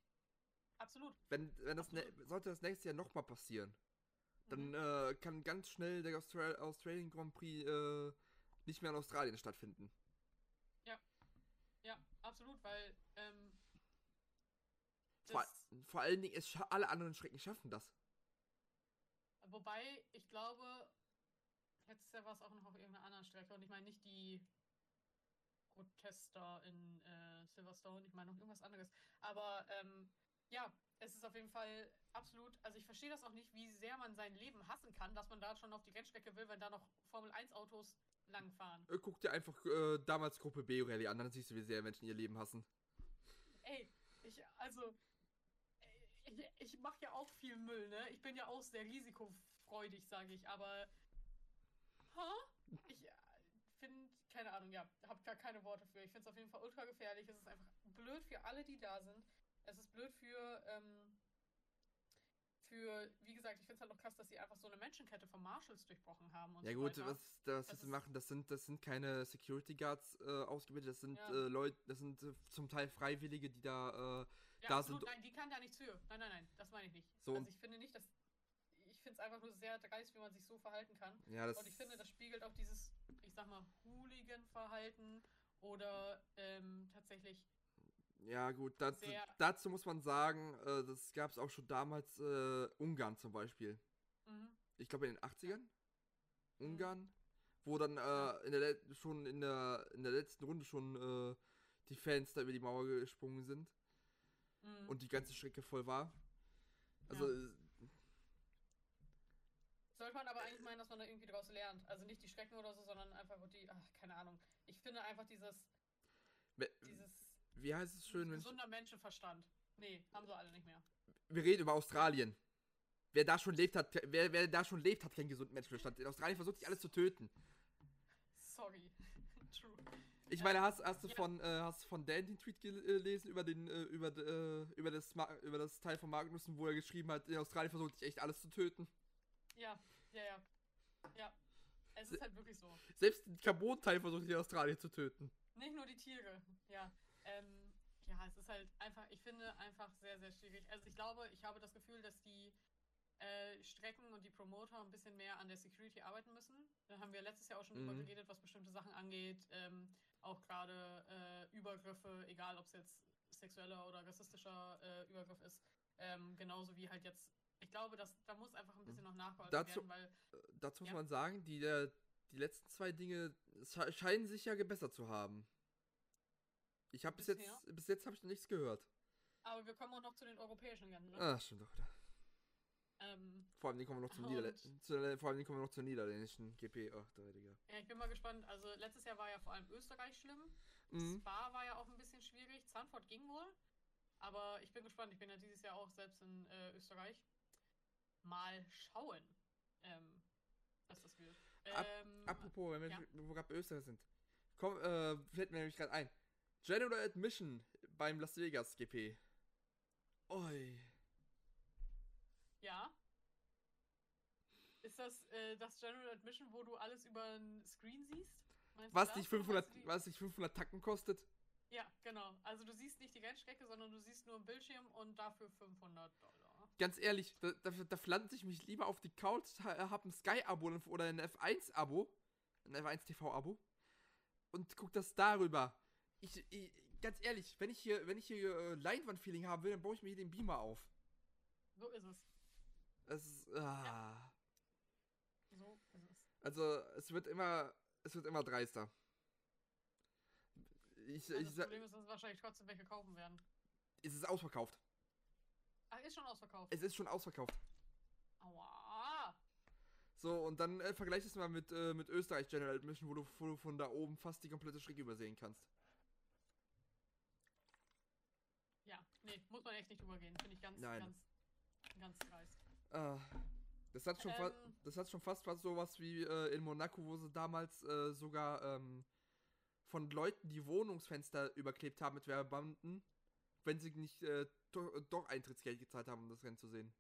Absolut. Wenn, wenn das ne Absolut. sollte das nächste Jahr nochmal passieren, dann Mhm. äh, kann ganz schnell der Austral Australian Grand Prix äh, nicht mehr in Australien stattfinden. Ja, absolut, weil ähm, Vor, vor allen Dingen, es alle anderen Strecken schaffen das. wobei ich glaube, letztes Jahr war es auch noch auf irgendeiner anderen Strecke und ich meine nicht die Protester in äh, Silverstone, ich meine noch irgendwas anderes. Aber ähm, ja, es ist auf jeden Fall absolut, also ich verstehe das auch nicht, wie sehr man sein Leben hassen kann, dass man da schon auf die Rennstrecke will, wenn da noch Formel 1 Autos langfahren. Äh, Guck dir einfach äh, damals Gruppe B Rallye an, dann siehst du, wie sehr Menschen ihr Leben hassen. Ey, ich, also, ich, ich mache ja auch viel Müll, ne? Ich bin ja auch sehr risikofreudig, sage ich, aber. Ha? Ich finde, keine Ahnung, ja, habe gar keine Worte für. Ich finde es auf jeden Fall ultra gefährlich. Es ist einfach blöd für alle, die da sind. Es ist blöd für, ähm, für, wie gesagt, ich finde es halt noch krass, dass sie einfach so eine Menschenkette von Marshalls durchbrochen haben und Ja so gut, weiter. was, das, was sie machen, das sind, das sind keine Security Guards äh, ausgebildet, das sind Ja. äh, Leute, das sind äh, zum Teil Freiwillige, die da äh, Ja, da absolut, sind- nein, die kann da nichts für. Nein, nein, nein, das meine ich nicht. So, also ich finde nicht, dass. Ich finde es einfach nur sehr dreist, wie man sich so verhalten kann. ja Und ich finde, das spiegelt auch dieses, ich sag mal, Hooligan-Verhalten oder ähm, tatsächlich Ja, gut, Sehr- dazu muss man sagen, äh, das gab es auch schon damals, äh, Ungarn zum Beispiel. Mhm. Ich glaube in den 80ern. Ungarn. Wo dann äh, in der, schon in der, in der letzten Runde schon äh, die Fans da über die Mauer gesprungen sind Mhm. und die ganze Strecke voll war. Also, Ja. Äh, Sollte man aber eigentlich meinen, dass man da irgendwie draus lernt. Also nicht die Strecken oder so, sondern einfach die, ach, keine Ahnung. Ich finde einfach dieses, we- dieses wie heißt es schön, gesunder Menschenverstand. Nee, haben sie alle nicht mehr. wir reden über Australien. Wer da schon lebt hat, wer, wer da schon lebt, hat keinen gesunden Menschenverstand. In Australien versucht sich alles zu töten. Sorry. True. Ich meine, hast, hast du Ja. von, äh, hast du von Dan den Tweet gelesen über den, äh, über, äh, über das, Ma über das Teil von Magnussen, wo er geschrieben hat, in Australien versucht sich echt alles zu töten. Ja, ja, ja. Ja. Es ist halt wirklich so. Selbst den Carbon-Teil versucht sich in Australien zu töten. Nicht nur die Tiere. Ja. Ähm, ja, es ist halt einfach, ich finde einfach sehr, sehr schwierig. Also ich glaube, ich habe das Gefühl, dass die äh, Strecken und die Promoter ein bisschen mehr an der Security arbeiten müssen. Da haben wir letztes Jahr auch schon drüber Mhm. geredet, was bestimmte Sachen angeht. Ähm, auch gerade äh, Übergriffe, egal ob es jetzt sexueller oder rassistischer äh, Übergriff ist. Ähm, genauso wie halt jetzt, ich glaube, dass da muss einfach ein bisschen noch nachgeholfen Dazu- werden, weil Äh, Dazu muss Ja. man sagen, die, die letzten zwei Dinge sche- scheinen sich ja gebessert zu haben. Ich habe bis jetzt, bis jetzt habe ich noch nichts gehört. aber wir kommen auch noch zu den europäischen Rennen, ne? Ah, stimmt doch wieder. Ähm, Vor allem, kommen wir noch zum Und- Niederlä zu, vor allem kommen wir noch zur niederländischen GP. Ach, da Digga. Ja, ich bin mal gespannt. Also letztes Jahr war ja vor allem Österreich schlimm. Mhm. Spa war ja auch ein bisschen schwierig. Zandvoort ging wohl. Aber ich bin gespannt. Ich bin ja dieses Jahr auch selbst in äh, Österreich. Mal schauen, ähm, was das wird. Ähm, Apropos, wenn wir, ja. wo wir gerade bei Österreich sind. Komm, äh, fällt mir nämlich gerade ein. General Admission beim Las Vegas GP. Oi. ja. Ist das äh, das General Admission, wo du alles über ein Screen siehst? Meinst Was dich Oder 500, meinst du die- was dich 500 Tacken kostet? Ja, genau. Also du siehst nicht die Rennstrecke, sondern du siehst nur einen Bildschirm und dafür 500 Dollar. Ganz ehrlich, da, da, da pflanze ich mich lieber auf die Couch, ha- hab ein Sky-Abo oder ein F1-Abo, ein F1-TV-Abo und guck das darüber. Ich, ich, ganz ehrlich, wenn ich hier, wenn ich hier äh, Leinwand-Feeling haben will, dann baue ich mir hier den Beamer auf. So ist es. Es ist, ah. So ist es. Also, es wird immer, es wird immer dreister. Ich, Ja, ich, das Problem ist, dass wahrscheinlich trotzdem welche kaufen werden. es ist ausverkauft. Ach, ist schon ausverkauft. Es ist schon ausverkauft. Aua. So, und dann äh, vergleich es mal mit, äh, mit Österreich General Admission, wo du, wo du von da oben fast die komplette Strecke übersehen kannst. Ja, nee, muss man echt nicht übergehen. Finde ich ganz, Nein. ganz, ganz dreist. Ah, das hat schon, Ähm. das hat schon fast was sowas wie äh, in Monaco, wo sie damals äh, sogar ähm, von Leuten die Wohnungsfenster überklebt haben mit Werbebanden, wenn sie nicht äh, doch, doch Eintrittsgeld gezahlt haben, um das Rennen zu sehen.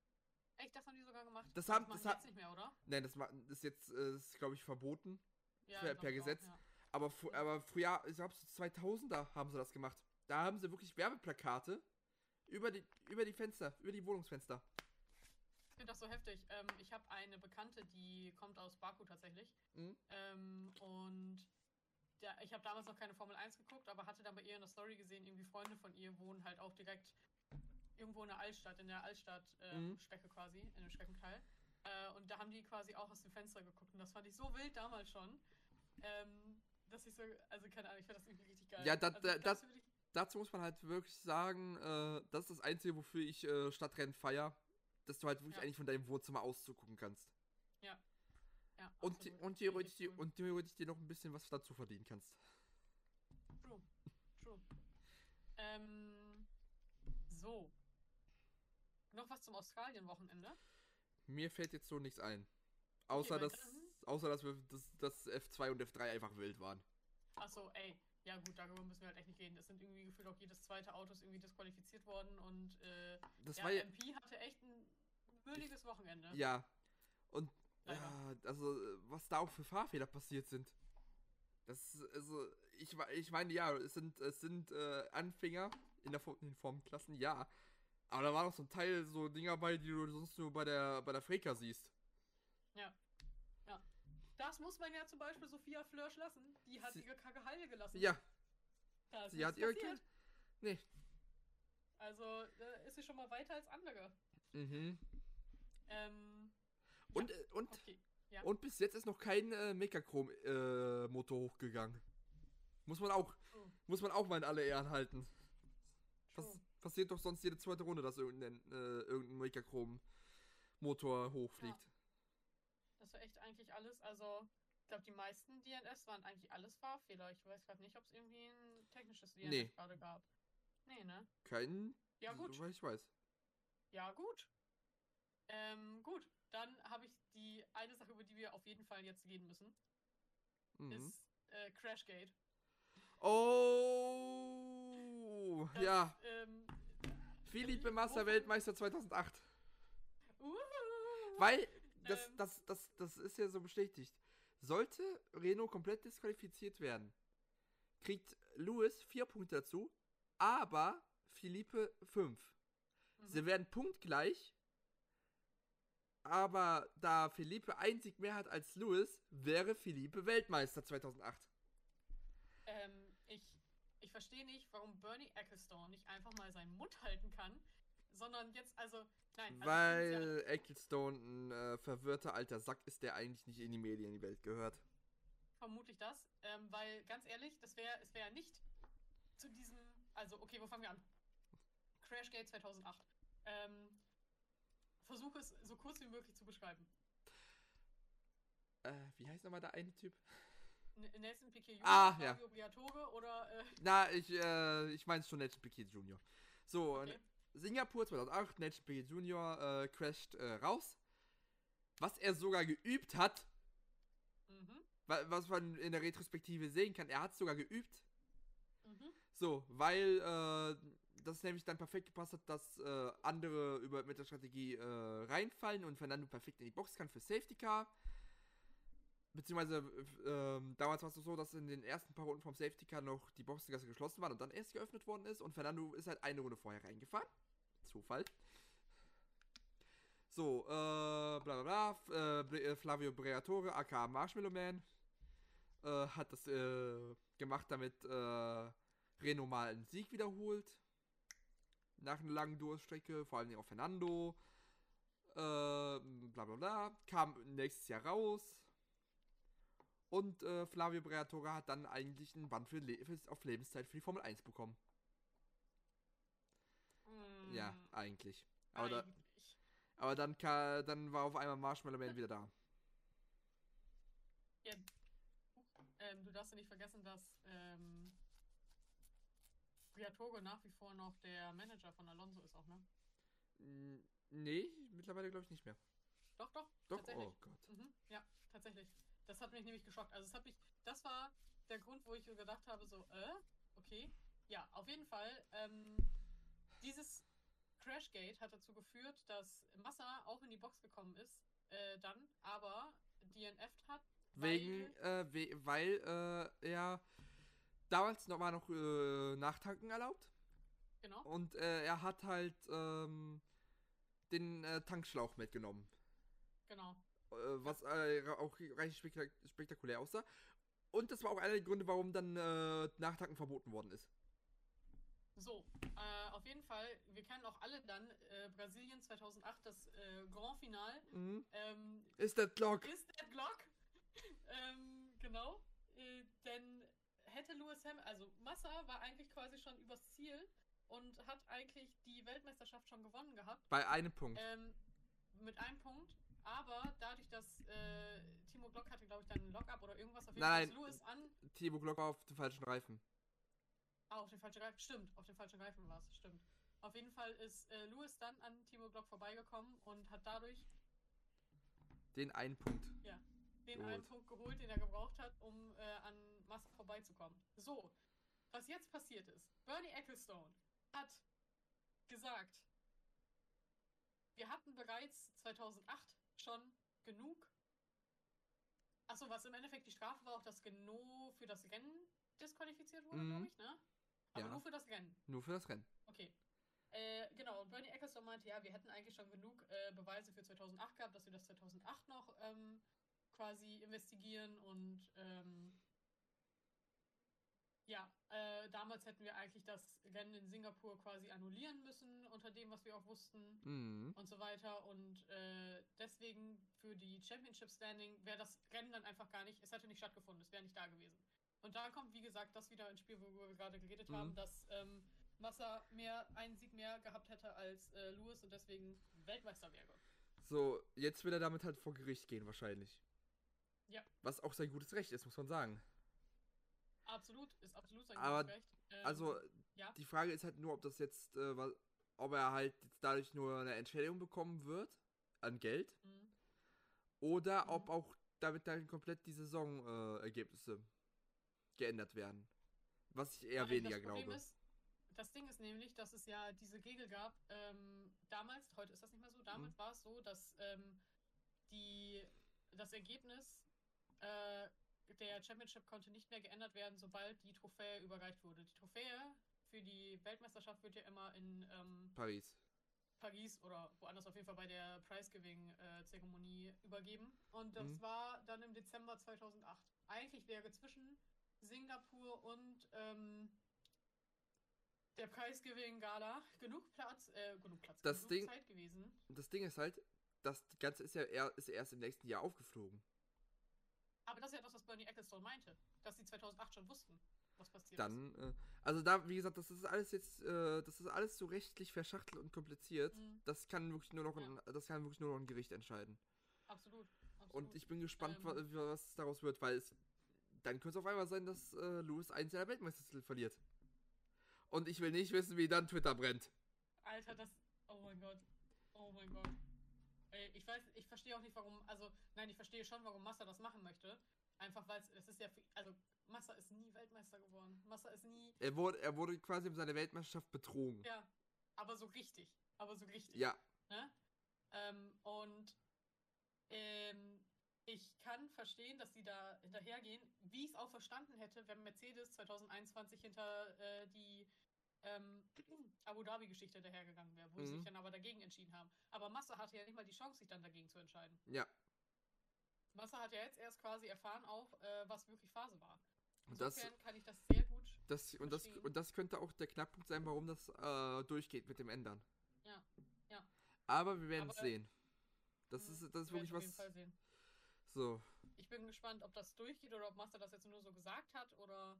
Echt, das haben die sogar gemacht? Das haben- machen das hat- jetzt nicht mehr, oder? Nein, das ist jetzt, äh, ist, glaube ich, verboten. Ja, Per- per ich auch, Gesetz. ja. Aber, aber früher, ich glaube, so 2000er haben sie das gemacht. Da haben sie wirklich Werbeplakate über die, über die Fenster, über die Wohnungsfenster. Ich finde das so heftig. Ähm, ich habe eine Bekannte, die kommt aus Baku tatsächlich. Mhm. Ähm, und der, ich habe damals noch keine Formel 1 geguckt, aber hatte dann bei ihr in der Story gesehen, irgendwie Freunde von ihr wohnen halt auch direkt irgendwo in der Altstadt, in der Altstadt-Strecke Mhm. Strecke quasi, in dem Streckenteil. Äh, und da haben die quasi auch aus dem Fenster geguckt. Und das fand ich so wild damals schon, ähm, dass ich so, also keine Ahnung, ich fand das irgendwie richtig geil. Ja, dat- also, dat- das ich- Dazu muss man halt wirklich sagen, äh, das ist das Einzige, wofür ich äh, Stadtrennen feier, dass du halt wirklich Ja. eigentlich von deinem Wohnzimmer aus zugucken kannst. ja, Und, absolut. und, ich theoretisch, cool. und theoretisch dir noch ein bisschen was dazu verdienen kannst. True. True. Ähm, so. Noch was zum Australien-Wochenende? Mir fällt jetzt so nichts ein. Außer, weil dass, außer dass, wir, dass, dass F2 und F3 einfach wild waren. Achso, ey. Ja gut, darüber müssen wir halt echt nicht reden. Es sind irgendwie gefühlt auch jedes zweite Auto ist irgendwie disqualifiziert worden und äh, Das ja, war ja. MP hatte echt ein mürriges Wochenende. Ja. Und ja, also, was da auch für Fahrfehler passiert sind. Das, also, ich, ich meine, ja, es sind, es sind äh, Anfänger in, der, in den Formklassen, ja. Aber da war noch so ein Teil, so Dinger bei, die du sonst nur bei der, bei der Freka siehst. Das muss man ja zum Beispiel Sophia Flörsch lassen. Die hat Sie- ihre Kacke heile gelassen. Ja, Da ist sie hat ihre. Kind. Nee, Also da ist sie schon mal weiter als andere. Mhm. Ähm, Und, äh, und, okay. Ja. und bis jetzt ist noch kein äh, Mechachrom-Motor hochgegangen. Muss man auch, Oh, muss man auch mal in alle Ehren halten. Was. Passiert doch sonst jede zweite Runde, dass irgendein, äh, irgendein Mechachrom-Motor hochfliegt. Das war echt eigentlich alles. Also, ich glaube, die meisten DNS waren eigentlich alles Fahrfehler. Ich weiß gerade nicht, ob es irgendwie ein technisches DNS Nee. gerade gab. Nee, ne? Kein, Ja, gut. soweit ich weiß. Ja, gut. Ähm, gut. Dann habe ich die eine Sache, über die wir auf jeden Fall jetzt reden müssen, Mhm. ist äh, Crashgate. Oh, Das, ja. Philippe Massa Weltmeister 2008. uhuhu. Weil, das, Ähm. das, das, das ist ja so bestätigt. Sollte Renault komplett disqualifiziert werden, kriegt Lewis vier Punkte dazu, aber Philippe fünf. Mhm. Sie werden punktgleich, aber da Philippe ein Sieg mehr hat als Lewis, wäre Philippe Weltmeister 2008. Verstehe nicht, warum Bernie Ecclestone nicht einfach mal seinen Mund halten kann, sondern jetzt, also, nein. Also Weil Ecclestone ein äh, verwirrter alter Sack ist, der eigentlich nicht in die Medien in die Welt gehört. vermutlich das, ähm, weil ganz ehrlich, das wäre, es wäre nicht zu diesem, also okay, wo fangen wir an? Crashgate 2008. Ähm, versuche es so kurz wie möglich zu beschreiben. Äh, wie heißt nochmal der eine Typ? Nelson Piquet Jr., Ah, ja. Briatore oder äh, Na, ich, äh, ich meine schon Nelson Piquet Jr. So, okay. Singapur 2008, Nelson Piquet Jr. Äh, crasht äh, raus. Was er sogar geübt hat, Mhm. wa- was man in der Retrospektive sehen kann, er hat sogar geübt. Mhm. So, weil äh, das nämlich dann perfekt gepasst hat, dass äh, andere über, mit der Strategie äh, reinfallen und Fernando perfekt in die Box kann für Safety Car. Beziehungsweise äh, ähm, damals war es so, dass in den ersten paar Runden vom Safety Car noch die Boxengasse geschlossen war und dann erst geöffnet worden ist und Fernando ist halt eine Runde vorher reingefahren. Zufall. So, äh, bla bla bla. Äh, äh, Flavio Briatore, aka Marshmallow Man, äh, hat das äh, gemacht, damit äh, Renault mal einen Sieg wiederholt. Nach einer langen Durststrecke, vor allem auch Fernando. Äh, bla bla bla. Kam nächstes Jahr raus. Und äh, Flavio Briatore hat dann eigentlich einen Band für Le für, auf Lebenszeit für die Formel 1 bekommen. Ja, Mm, eigentlich. Aber, da, eigentlich. aber dann, dann war auf einmal Marshmallow Man wieder da. Ähm, du darfst ja nicht vergessen, dass ähm, Briatore nach wie vor noch der Manager von Alonso ist auch, ne? Nee, mittlerweile glaube ich nicht mehr. Doch, doch. Doch, oh Gott. Mhm, ja, tatsächlich. Das hat mich nämlich geschockt. Also es hat mich, das war der Grund, wo ich so gedacht habe, so, äh, okay. Ja, auf jeden Fall. Ähm, dieses Crashgate hat dazu geführt, dass Massa auch in die Box gekommen ist, äh, dann, aber DNF'd hat. Wegen, äh, we weil äh, er damals noch war noch äh, Nachtanken erlaubt Genau. und äh, er hat halt ähm, den äh, Tankschlauch mitgenommen. Genau. Äh, was äh, auch recht spektak spektakulär aussah. Und das war auch einer der Gründe, warum dann äh, Nachtanken verboten worden ist. So, äh, auf jeden Fall, wir kennen auch alle dann äh, Brasilien 2008, das äh, Grand Final. Mhm. Ähm, Ist der Glock? ist der Glock. ähm, genau. Äh, denn hätte Lewis Hamilton, also Massa war eigentlich quasi schon übers Ziel und hat eigentlich die Weltmeisterschaft schon gewonnen gehabt. Bei einem Punkt. Ähm, mit einem Punkt. Aber dadurch, dass äh, Timo Glock hatte, glaube ich, dann einen Lock-up oder irgendwas, auf jeden Nein, Fall ist Lewis an. Thibaut Glock war auf den falschen Reifen. Ah, auf den falschen Reifen. Stimmt, auf den falschen Reifen war es. Stimmt. Auf jeden Fall ist äh, Lewis dann an Timo Glock vorbeigekommen und hat dadurch Den einen Punkt. den Geholt. einen Punkt geholt, den er gebraucht hat, um äh, an Massa vorbeizukommen. So, was jetzt passiert ist. Bernie Ecclestone hat gesagt, wir hatten bereits 2008 schon genug. Achso, was im Endeffekt die Strafe war, auch dass Geno für das Rennen disqualifiziert wurde, Mhm. glaube ich, ne? Aber Ja. nur für das Rennen. Nur für das Rennen. Okay. Äh, genau, und Bernie Ecclestone meinte, ja, wir hätten eigentlich schon genug äh, Beweise für 2008 gehabt, dass wir das 2008 noch ähm, quasi investigieren und ähm, ja, äh, damals hätten wir eigentlich das Rennen in Singapur quasi annullieren müssen, unter dem, was wir auch wussten Mhm. und so weiter. Und äh, deswegen für die Championship Standing wäre das Rennen dann einfach gar nicht, es hätte nicht stattgefunden, es wäre nicht da gewesen. Und da kommt, wie gesagt, das wieder ins Spiel, worüber wir gerade geredet Mhm. haben, dass ähm, Massa mehr, einen Sieg mehr gehabt hätte als äh, Lewis und deswegen Weltmeister wäre. So, jetzt will er damit halt vor Gericht gehen, wahrscheinlich. Ja. Was auch sein gutes Recht ist, muss man sagen. Absolut, ist absolut sein Aber, Recht. Ähm, Also, ja. die Frage ist halt nur, ob das jetzt, äh, ob er halt jetzt dadurch nur eine Entschädigung bekommen wird an Geld mhm. oder Mhm. ob auch damit dann komplett die Saisonergebnisse äh, geändert werden. Was ich eher Nein, weniger das glaube. Ist, das Ding ist nämlich, dass es ja diese Regel gab, ähm, damals, heute ist das nicht mehr so, damals Mhm. war es so, dass ähm, die, das Ergebnis äh, der Championship konnte nicht mehr geändert werden, sobald die Trophäe überreicht wurde. Die Trophäe für die Weltmeisterschaft wird ja immer in ähm, Paris. Paris oder woanders auf jeden Fall bei der Prize-Giving-Zeremonie übergeben. Und das Mhm. war dann im Dezember 2008. Eigentlich wäre zwischen Singapur und ähm, der Prize-Giving-Gala genug Platz, äh, genug Platz, Das genug Ding- Zeit gewesen. Das Ding ist halt, das Ganze ist ja eher, ist erst im nächsten Jahr aufgeflogen. Aber das ist ja das, was Bernie Ecclestone meinte, dass sie 2008 schon wussten, was passiert ist. Dann, äh, also da, wie gesagt, das ist alles jetzt, äh, das ist alles so rechtlich verschachtelt und kompliziert. Mhm, Das kann wirklich nur noch ein, das kann wirklich nur noch ein Gericht entscheiden. absolut, absolut. Und ich bin gespannt, Ähm. wa- was daraus wird, weil es dann könnte es auf einmal sein, dass äh, Lewis einen seiner Weltmeistertitel verliert. Und ich will nicht wissen, wie dann Twitter brennt. Alter, das. Oh mein Gott. Oh mein Gott. Ich weiß, ich verstehe auch nicht, warum. Also, nein, ich verstehe schon, warum Massa das machen möchte. Einfach weil es, ist ja. Also, Massa ist nie Weltmeister geworden. Massa ist nie. Er wurde, er wurde quasi um seine Weltmeisterschaft betrogen. Ja. Aber so richtig. Aber so richtig. Ja, Ne? Ähm, und ähm, ich kann verstehen, dass sie da hinterhergehen, wie ich es auch verstanden hätte, wenn Mercedes 2021 hinter äh, die ähm, Abu Dhabi-Geschichte hinterhergegangen wäre, wo sie Mhm. sich dann aber dagegen entschieden haben. Aber Massa hatte ja nicht mal die Chance, sich dann dagegen zu entscheiden. ja. Massa hat ja jetzt erst quasi erfahren auch, äh, was wirklich Phase war. Und das, kann ich das sehr gut. das, und, das, und das könnte auch der Knackpunkt sein, warum das äh, durchgeht mit dem Ändern. Ja, ja. Aber wir werden es Aber, sehen. Das Mhm, ist, das wir ist wirklich werden auf jeden was. Fall sehen. So. Ich bin gespannt, ob das durchgeht oder ob Massa das jetzt nur so gesagt hat oder.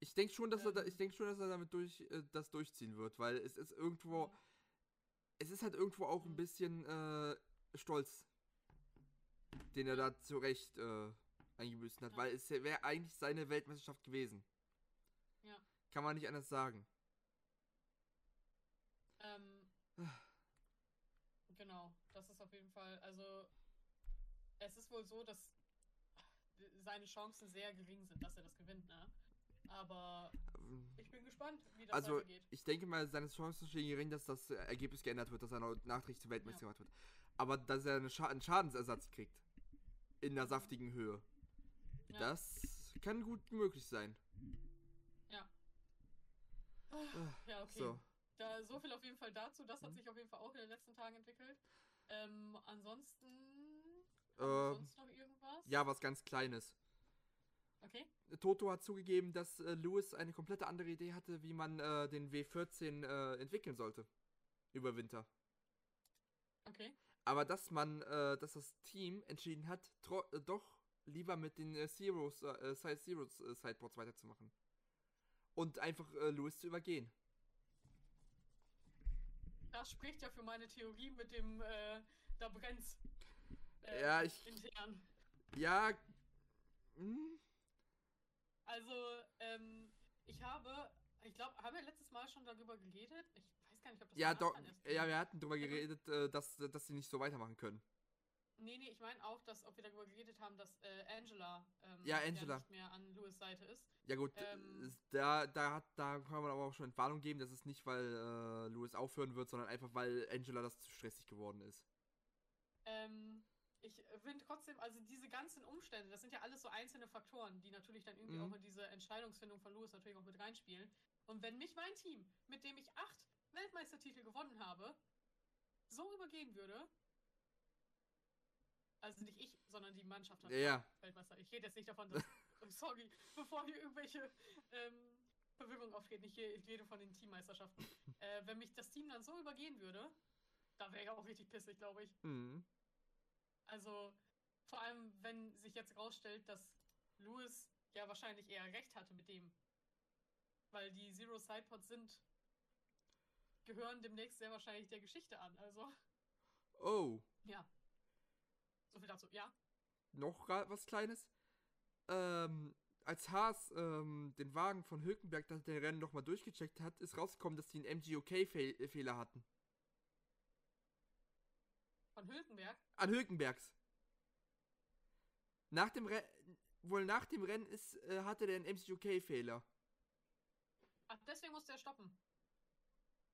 Ich denke schon, dass er da, Ähm. ich denke schon, dass er damit durch äh, das durchziehen wird, weil es ist irgendwo, Mhm. es ist halt irgendwo auch ein Mhm. bisschen äh, Stolz, den er da zurecht äh, eingebüßt hat, Ja. weil es wäre eigentlich seine Weltmeisterschaft gewesen. Ja. Kann man nicht anders sagen. Ähm, genau, das ist auf jeden Fall, also es ist wohl so, dass seine Chancen sehr gering sind, dass er das gewinnt, ne? Aber Ähm, ich bin gespannt, wie das Also, weitergeht. ich denke mal, seine Chancen stehen gering, dass das äh, Ergebnis geändert wird, dass er nachträglich zum Weltmeister gemacht wird. Aber dass er eine Scha einen Schadensersatz kriegt. In einer saftigen Höhe. Ja. Das kann gut möglich sein. Ja, okay. So. Da, so viel auf jeden Fall dazu. Das hat Mhm. sich auf jeden Fall auch in den letzten Tagen entwickelt. Ähm, ansonsten. Ähm, sonst noch irgendwas? Ja, was ganz Kleines. Okay. Toto hat zugegeben, dass äh, Lewis eine komplette andere Idee hatte, wie man äh, den W14 äh, entwickeln sollte. Über Winter. Okay. Aber dass man, äh, dass das Team entschieden hat, äh, doch lieber mit den äh, Zeros, äh, Side Zeros Sideboards weiterzumachen. Und einfach Lewis zu übergehen. Das spricht ja für meine Theorie mit dem, äh, da brennt's. Ja, ich- Intern. Ja. Hm, Also, ähm, ich habe, ich glaube, haben wir letztes Mal schon darüber geredet? Ich weiß gar nicht, ob das ja, doch. erst Ja, wir hatten darüber geredet, äh, dass, dass sie nicht so weitermachen können. Nee, nee, ich meine auch, dass, ob wir darüber geredet haben, dass äh, Angela, ähm, Ja, Angela. nicht mehr an Louis Seite ist. Ja gut, Ähm. es- da, da, hat, da kann man aber auch schon Entwarnung geben, dass es nicht, weil äh, Lewis aufhören wird, sondern einfach, weil Angela das zu stressig geworden ist. Ähm, ich finde trotzdem, also diese ganzen Umstände, das sind ja alles so einzelne Faktoren, die natürlich dann irgendwie Mhm. auch in diese Entscheidungsfindung von Lewis natürlich auch mit reinspielen. Und wenn mich mein Team, mit dem ich acht Weltmeistertitel gewonnen habe, so übergehen würde, also nicht ich, sondern die Mannschaft hat Ja. Weltmeister. Ich rede jetzt nicht davon, dass, sorry, bevor hier irgendwelche ähm, Verwirrung aufgeht, nicht je- jede von den Teammeisterschaften. äh, wenn mich das Team dann so übergehen würde, da wäre ich auch richtig pissig, glaube ich. Mhm. Also, vor allem, wenn sich jetzt rausstellt, dass Lewis ja wahrscheinlich eher recht hatte mit dem. Weil die Zero Sidepods sind, gehören demnächst sehr wahrscheinlich der Geschichte an. Also, Oh, ja. So viel dazu. Ja, noch was Kleines. Ähm, als Haas ähm, den Wagen von Hülkenberg nach dem Rennen nochmal durchgecheckt hat, ist rausgekommen, dass die einen MGOK-Fehler hatten. Von Hülkenberg. An Hülkenbergs. Nach dem Rennen, wohl nach dem Rennen ist, äh, hatte der einen MGOK-Fehler. Ach, deswegen musste er stoppen.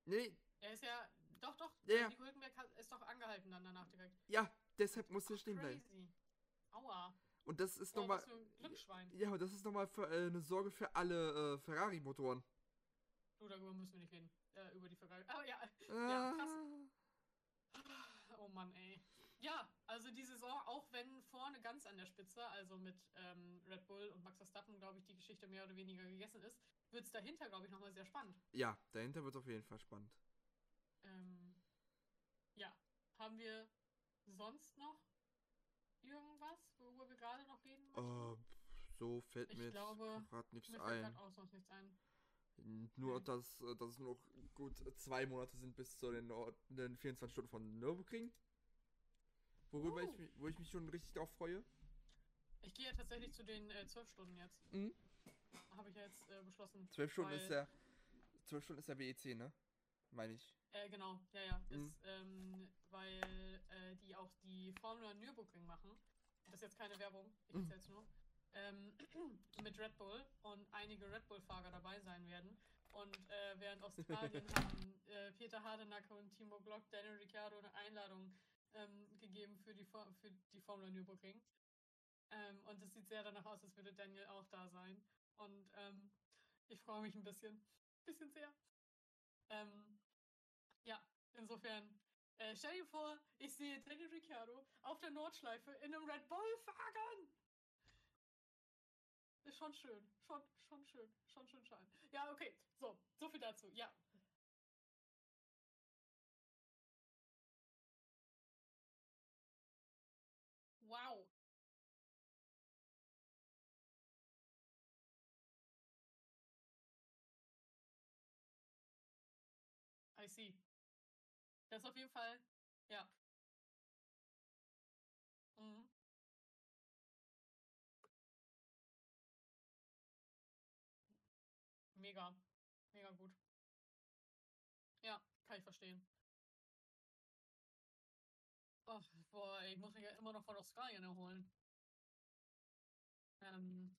Nee, Er ist ja. Doch, doch. Ja, ja. Nico Hülkenberg hat, ist doch angehalten dann danach direkt. ja, deshalb musste er stehen bleiben. Aua. Und das ist Oh, nochmal. Ja, und das ist nochmal äh, eine Sorge für alle äh, Ferrari-Motoren. Du, darüber müssen wir nicht reden. Äh, über die Vergangenheit. Aber ja. Ja, krass. Oh Mann, ey. Ja, also die Saison, auch wenn vorne ganz an der Spitze, also mit ähm, Red Bull und Max Verstappen, glaube ich, die Geschichte mehr oder weniger gegessen ist, wird es dahinter, glaube ich, nochmal sehr spannend. Ja, dahinter wird auf jeden Fall spannend. Ähm, ja, haben wir sonst noch irgendwas, worüber wir gerade noch reden? Äh, so fällt Ich mir jetzt gerade nichts Mir fällt ein. gerade auch sonst nichts ein. Nur, Okay. dass, äh, dass es noch gut zwei Monate sind bis zu den, den 24 Stunden von Nürburgring. Worüber Uh. ich, mich- wo ich mich schon richtig drauf freue. Ich gehe ja tatsächlich zu den äh, 12 Stunden jetzt. Mhm. Habe ich ja jetzt äh, beschlossen. Zwölf Stunden weil- ist der. Zwölf Stunden ist der WEC, ne? Meine ich. Äh, genau, ja, ja. Mhm. Ist, ähm, weil äh, die auch die Formel Nürburgring machen. Das ist jetzt keine Werbung, ich Mhm. erzähl's nur. Ähm, mit Red Bull und einige Red Bull-Fahrer dabei sein werden. Und äh, während Australien haben äh, Peter Hardenacke und Timo Glock Daniel Ricciardo eine Einladung ähm, gegeben für die, For für die Formel Nürburgring. Ähm, und es sieht sehr danach aus, als würde Daniel auch da sein. Und ähm, ich freue mich ein bisschen. Bisschen sehr. Ähm, ja, insofern. Äh, stell dir vor, ich sehe Daniel Ricciardo auf der Nordschleife in einem Red Bull fahren. Ist schon schön. Schon, schon schön. Schon schön schön. Ja, okay. So, so viel dazu. Ja. Wow. I see. Das auf jeden Fall, ja. Mega. Mega gut. Ja, kann ich verstehen. Oh, boah, ich muss mich ja immer noch von Australien erholen. Ähm.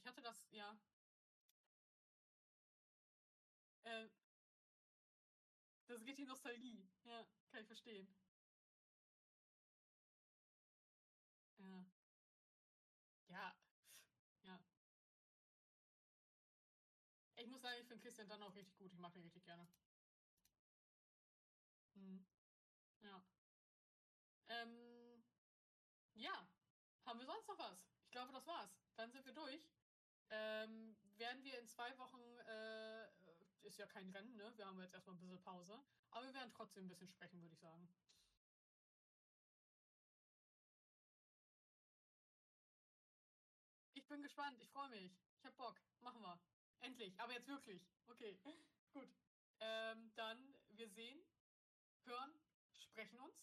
Ich hatte das, ja. Äh, das geht die Nostalgie. Ja, kann ich verstehen. Ja. Ja. Ja. Ich muss sagen, ich finde Christian dann auch richtig gut. Ich mag ihn richtig gerne. Mhm. Ja. Ähm, ja. Haben wir sonst noch was? Ich glaube, das war's. Dann sind wir durch. Ähm, werden wir in zwei Wochen, äh, ist ja kein Rennen, ne? Wir haben jetzt erstmal ein bisschen Pause. Aber wir werden trotzdem ein bisschen sprechen, würde ich sagen. Ich bin gespannt, ich freue mich. Ich hab Bock. Machen wir. Endlich. Aber jetzt wirklich. Okay. Gut. Ähm, dann, wir sehen, hören, sprechen uns.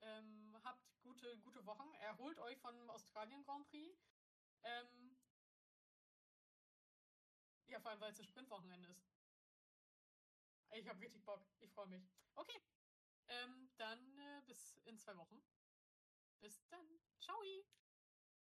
Ähm, habt gute, gute Wochen. Erholt euch vom Australien Grand Prix. Ähm, ja, vor allem, weil es ein Sprintwochenende ist. Ich habe richtig Bock. Ich freue mich. Okay. Ähm, dann äh, bis in zwei Wochen. Bis dann. Ciao.